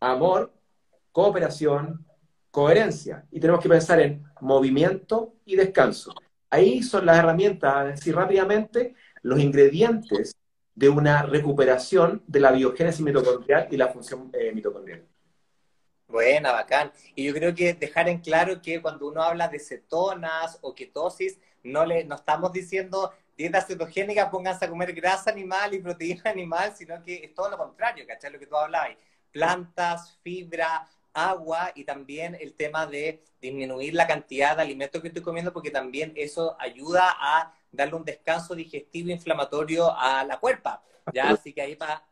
amor, cooperación, coherencia. Y tenemos que pensar en movimiento y descanso. Ahí son las herramientas, decir rápidamente, los ingredientes de una recuperación de la biogénesis mitocondrial y la función eh, mitocondrial. Buena, bacán. Y yo creo que dejar en claro que cuando uno habla de cetonas o ketosis, no le no estamos diciendo dieta cetogénica, pónganse a comer grasa animal y proteína animal, sino que es todo lo contrario, ¿cachai? Lo que tú hablabas. Plantas, fibra, agua y también el tema de disminuir la cantidad de alimentos que estoy comiendo porque también eso ayuda a darle un descanso digestivo e inflamatorio a la cuerpa. ¿ya? Así que ahí para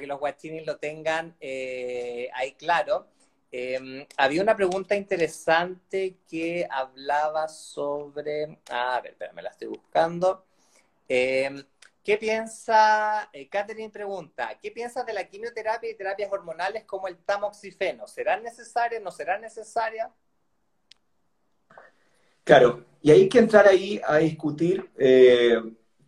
que los guachinis lo tengan eh, ahí claro. Em, había una pregunta interesante que hablaba sobre... a ver, espera, me la estoy buscando. Eh, ¿Qué piensa, eh, Catherine pregunta, ¿qué piensas de la quimioterapia y terapias hormonales como el tamoxifeno? ¿Serán necesarias, no serán necesarias? Claro, y hay que entrar ahí a discutir eh,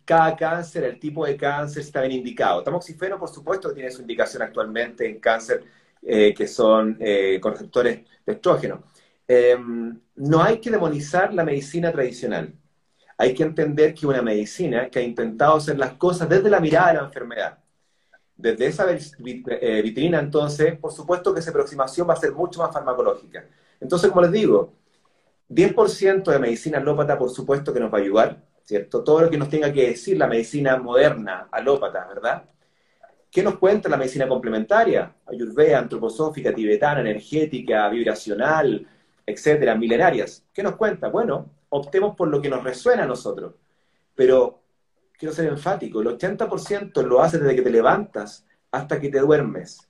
cada cáncer, el tipo de cáncer, si está bien indicado. Tamoxifeno, por supuesto, tiene su indicación actualmente en cáncer eh, que son con receptores de estrógeno. no hay que demonizar la medicina tradicional hay que entender que una medicina que ha intentado hacer las cosas desde la mirada de la enfermedad, desde esa eh, vitrina, entonces, por supuesto que esa aproximación va a ser mucho más farmacológica. Entonces, como les digo, 10% de medicina alópata, por supuesto que nos va a ayudar, ¿cierto? Todo lo que nos tenga que decir la medicina moderna alópata, ¿verdad? ¿Qué nos cuenta la medicina complementaria? Ayurveda, antroposófica, tibetana, energética, vibracional, etcétera, milenarias. ¿Qué nos cuenta? Bueno, optemos por lo que nos resuena a nosotros. Pero quiero ser enfático, el 80% lo haces desde que te levantas hasta que te duermes,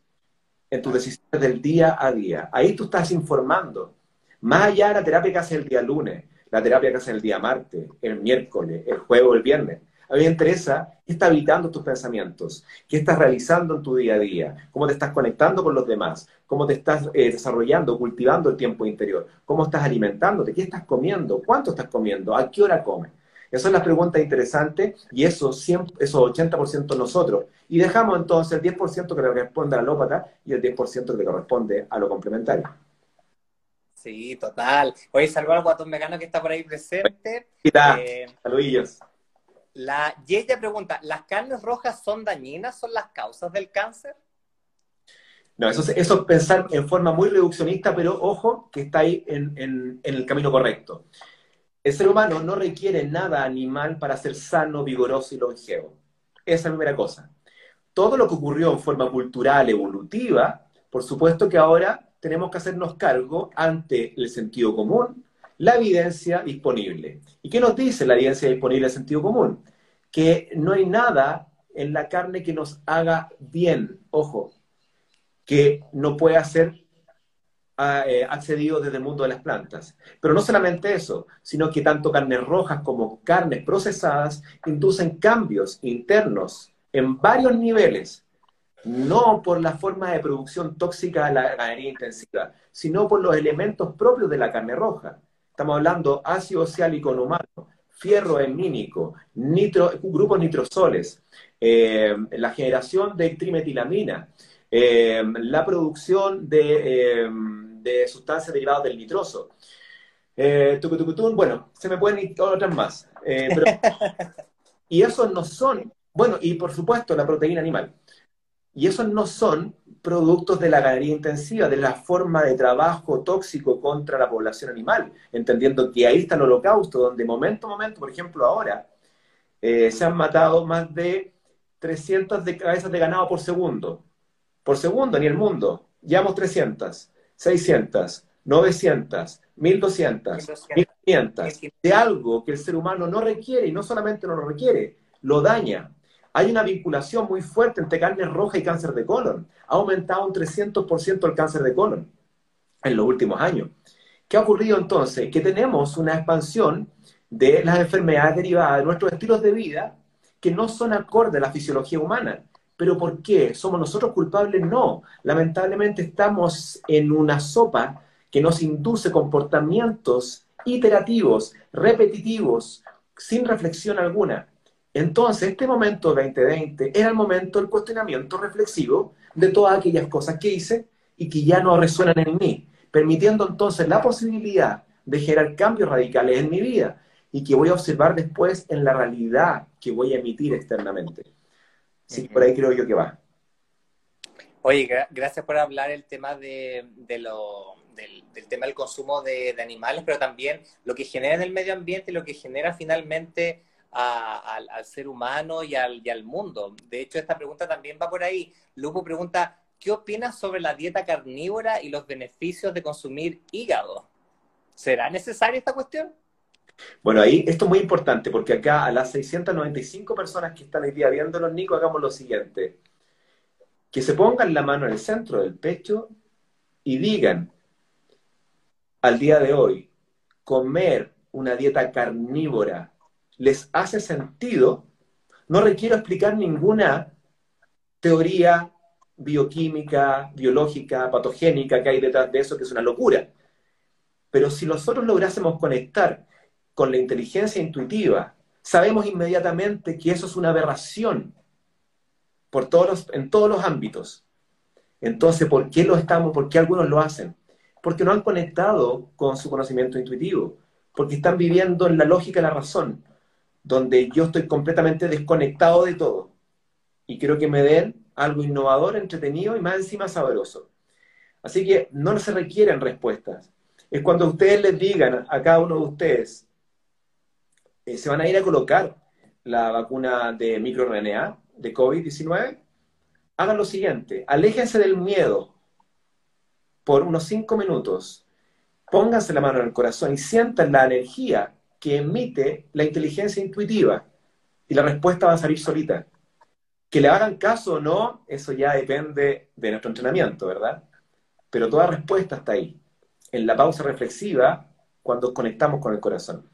en tus decisiones del día a día. Ahí tú estás informando. Más allá de la terapia que haces el día lunes, la terapia que haces el día martes, el miércoles, el jueves o el viernes. A mí me interesa qué está habitando tus pensamientos, qué estás realizando en tu día a día, cómo te estás conectando con los demás, cómo te estás eh, desarrollando, cultivando el tiempo interior, cómo estás alimentándote, qué estás comiendo, cuánto estás comiendo, a qué hora comes. Esas son las preguntas interesantes y eso, 100, eso 80% nosotros. Y dejamos entonces el 10% que le responde a la lópata y el 10% que le corresponde a lo complementario. Sí, total. Oye, salvo al guatón vegano que está por ahí presente. Eh, Saludillos. La Yeya pregunta, ¿las carnes rojas son dañinas? ¿Son las causas del cáncer? No, eso, eso es pensar en forma muy reduccionista, pero ojo que está ahí en, el camino correcto. El ser humano no requiere nada animal para ser sano, vigoroso y longevo. Esa es la primera cosa. Todo lo que ocurrió en forma cultural, evolutiva, por supuesto que ahora tenemos que hacernos cargo ante el sentido común, la evidencia disponible. ¿Y qué nos dice la evidencia disponible del sentido común? Que no hay nada en la carne que nos haga bien, ojo, que no pueda ser ah, eh, accedido desde el mundo de las plantas. Pero no solamente eso, sino que tanto carnes rojas como carnes procesadas inducen cambios internos en varios niveles, no por la forma de producción tóxica de la ganadería intensiva, sino por los elementos propios de la carne roja. Estamos hablando ácido oxálico humano, fierro hemínico, nitro, grupos nitrosoles, eh, la generación de trimetilamina, eh, la producción de, eh, sustancias derivadas del nitroso. bueno, se me pueden ir otras más. y esos no son, bueno, y por supuesto la proteína animal. Y esos no son productos de la ganadería intensiva, de la forma de trabajo tóxico contra la población animal, entendiendo que ahí está el holocausto, donde momento a momento, por ejemplo ahora, eh, se han matado más de 300 de cabezas de ganado por segundo. Por segundo, ni el mundo. Llevamos 300, 600, 900, 1200, 1500. De algo que el ser humano no requiere, y no solamente no lo requiere, lo daña. Hay una vinculación muy fuerte entre carne roja y cáncer de colon. Ha aumentado un 300% el cáncer de colon en los últimos años. ¿Qué ha ocurrido entonces? Que tenemos una expansión de las enfermedades derivadas de nuestros estilos de vida que no son acordes a la fisiología humana. ¿Pero por qué? ¿Somos nosotros culpables? No. Lamentablemente estamos en una sopa que nos induce comportamientos iterativos, repetitivos, sin reflexión alguna. Entonces, este momento 2020 era el momento del cuestionamiento reflexivo de todas aquellas cosas que hice y que ya no resuenan en mí, permitiendo entonces la posibilidad de generar cambios radicales en mi vida y que voy a observar después en la realidad que voy a emitir externamente. Que por ahí creo yo que va. Oye, gracias por hablar el tema de, lo, del, tema del consumo de, animales, pero también lo que genera en el medio ambiente y lo que genera finalmente al, ser humano y al, mundo. De hecho, esta pregunta también va por ahí. Lupo pregunta, ¿qué opinas sobre la dieta carnívora y los beneficios de consumir hígado? ¿Será necesaria esta cuestión? Bueno, ahí esto es muy importante porque acá a las 695 personas que están hoy día los Nico, hagamos lo siguiente. Que se pongan la mano en el centro del pecho y digan, al día de hoy, comer una dieta carnívora les hace sentido, no requiero explicar ninguna teoría bioquímica, biológica, patogénica que hay detrás de eso, que es una locura. Pero si nosotros lográsemos conectar con la inteligencia intuitiva, sabemos inmediatamente que eso es una aberración por todos en todos los ámbitos. Entonces, ¿por qué lo estamos? ¿Por qué algunos lo hacen? Porque no han conectado con su conocimiento intuitivo, porque están viviendo en la lógica de la razón, donde yo estoy completamente desconectado de todo. Y quiero que me den algo innovador, entretenido y más encima sabroso. Así que no se requieren respuestas. Es cuando ustedes les digan a cada uno de ustedes, eh, se van a ir a colocar la vacuna de microRNA de COVID-19, hagan lo siguiente, aléjense del miedo por unos cinco minutos, pónganse la mano en el corazón y sientan la energía que emite la inteligencia intuitiva y la respuesta va a salir solita. Que le hagan caso o no, eso ya depende de nuestro entrenamiento, ¿verdad? Pero toda respuesta está ahí, en la pausa reflexiva, cuando conectamos con el corazón.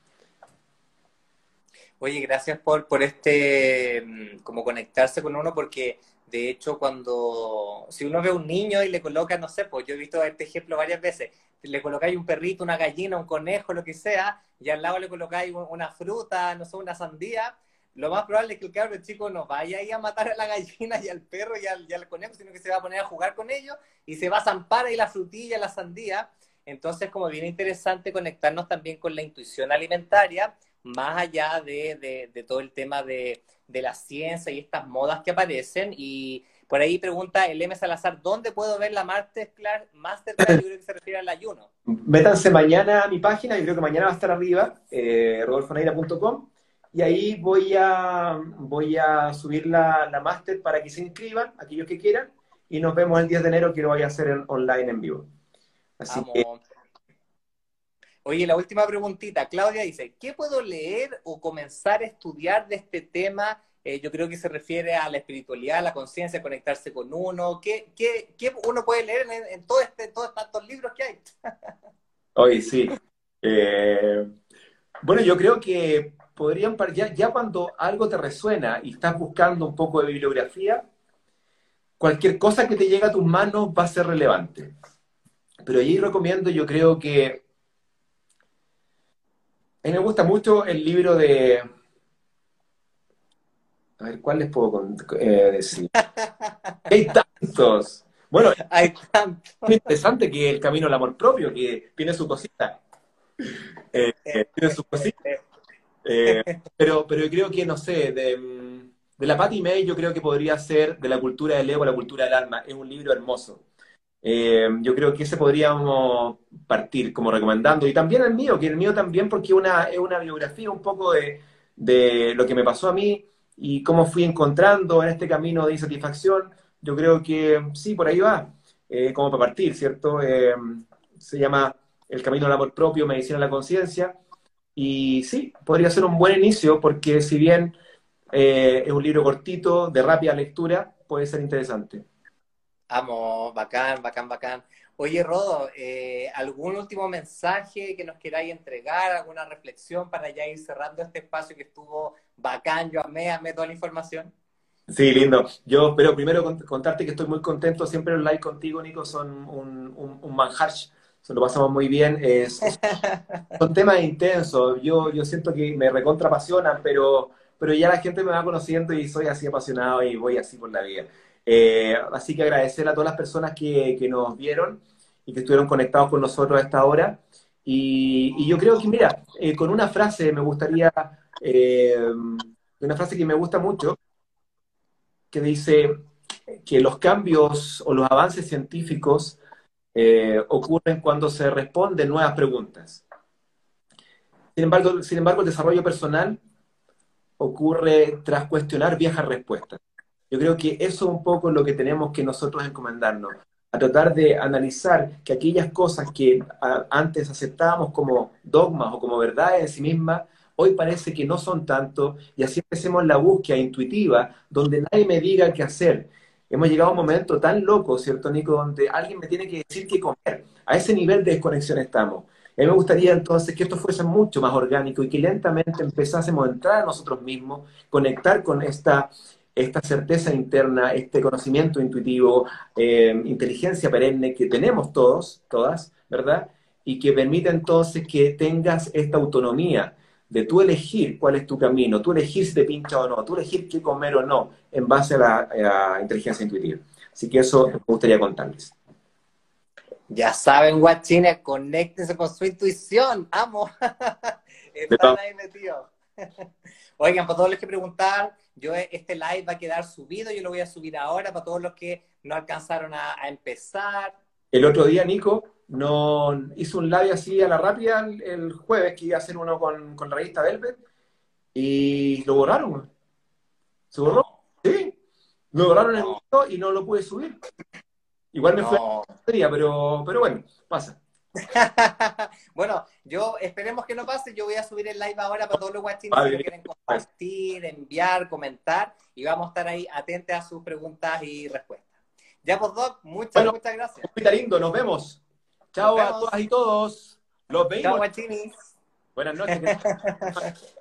Oye, gracias por, por este, mm, como conectarse con uno, porque de hecho cuando, si uno ve a un niño y le coloca, no sé, pues yo he visto este ejemplo varias veces, le colocáis un perrito, una gallina, un conejo, lo que sea, y al lado le colocáis una fruta, no sé, una sandía, lo más probable es que el cabro chico no vaya ahí a matar a la gallina y al perro y al, y al, conejo, sino que se va a poner a jugar con ellos y se va a zampar ahí la frutilla, la sandía. Entonces, como bien interesante conectarnos también con la intuición alimentaria más allá de, de, todo el tema de, de, la ciencia y estas modas que aparecen. Y por ahí pregunta el M. Salazar, ¿dónde puedo ver la Masterclass, Masterclass yo creo que se refiere al ayuno? Métanse mañana a mi página, yo creo que mañana va a estar arriba, eh, rodolfoneira.com, y ahí voy a, voy a subir la, la Master para que se inscriban, aquellos que quieran, y nos vemos el 10 de enero que lo voy a hacer en, online en vivo. Así que Oye, la última preguntita. Claudia dice, ¿qué puedo leer o comenzar a estudiar de este tema? Eh, yo creo que se refiere a la espiritualidad, a la conciencia, conectarse con uno. ¿Qué, qué, qué uno puede leer en, todo este, todos estos libros que hay? Oye, sí. Eh, bueno, yo creo que podrían, ya, ya cuando algo te resuena y estás buscando un poco de bibliografía, cualquier cosa que te llegue a tus manos va a ser relevante. Pero allí recomiendo, yo creo que a mí me gusta mucho el libro de... A ver, ¿cuál les puedo eh, decir? Hay tantos. Bueno, hay tantos. Es interesante que el camino al amor propio, que tiene su cosita. Eh, tiene su cosita. Eh, pero, pero creo que, no sé, de, de la Patty May yo creo que podría ser de la cultura del ego a la cultura del alma. Es un libro hermoso. Eh, yo creo que ese podríamos partir como recomendando. Y también el mío, que el mío también porque una, es una biografía un poco de, de lo que me pasó a mí y cómo fui encontrando en este camino de insatisfacción. Yo creo que sí, por ahí va, eh, como para partir, ¿cierto? Eh, se llama El Camino al Amor Propio, Medicina de la Conciencia. Y sí, podría ser un buen inicio porque si bien es un libro cortito, de rápida lectura, puede ser interesante. Amo, bacán, bacán, bacán. Oye, Rodo, eh, ¿algún último mensaje que nos queráis entregar? ¿Alguna reflexión para ya ir cerrando este espacio que estuvo bacán? Yo amé, amé toda la información. Sí, lindo. Yo pero primero contarte que estoy muy contento. Siempre los likes contigo, Nico, son un, un, un manjar. Se lo pasamos muy bien. Es, son temas intensos. Yo, yo siento que me recontra apasionan, pero pero ya la gente me va conociendo y soy así apasionado y voy así por la vida. Eh, así que agradecer a todas las personas que, que, nos vieron y que estuvieron conectados con nosotros a esta hora. Y, yo creo que, mira, eh, con una frase me gustaría, eh, una frase que me gusta mucho, que dice que los cambios o los avances científicos ocurren cuando se responden nuevas preguntas. Sin embargo, sin embargo, el desarrollo personal ocurre tras cuestionar viejas respuestas. Yo creo que eso es un poco lo que tenemos que nosotros encomendarnos, a tratar de analizar que aquellas cosas que antes aceptábamos como dogmas o como verdades en sí mismas, hoy parece que no son tanto, y así empecemos la búsqueda intuitiva, donde nadie me diga qué hacer. Hemos llegado a un momento tan loco, ¿cierto, Nico?, donde alguien me tiene que decir qué comer. A ese nivel de desconexión estamos. A mí me gustaría entonces que esto fuese mucho más orgánico y que lentamente empezásemos a entrar a nosotros mismos, conectar con esta, esta certeza interna, este conocimiento intuitivo, eh, inteligencia perenne que tenemos todos, todas, ¿verdad? Y que permite entonces que tengas esta autonomía de tú elegir cuál es tu camino, tú elegir si te pincha o no, tú elegir qué comer o no, en base a la, a la inteligencia intuitiva. Así que eso me gustaría contarles. Ya saben, guachines, conéctense con su intuición. Amo. Están ahí metidos. Oigan, para todos los que preguntaban, yo este live va a quedar subido, yo lo voy a subir ahora para todos los que no alcanzaron a, empezar. El otro día, Nico, no hizo un live así a la rápida el, jueves, que iba a hacer uno con, con la revista Velvet, y lo borraron. ¿Se borró? Sí. Lo borraron el video y no lo pude subir. Igual me fue a pero, pero bueno, pasa. bueno, yo esperemos que no pase. Yo voy a subir el live ahora para todos los guachines que quieren compartir, enviar, comentar y vamos a estar ahí atentos a sus preguntas y respuestas. Ya, pues, Doc, muchas, muchas gracias. Muy lindo, nos vemos. Chao a todas y todos. Los vemos. Chao, guachines. Buenas noches.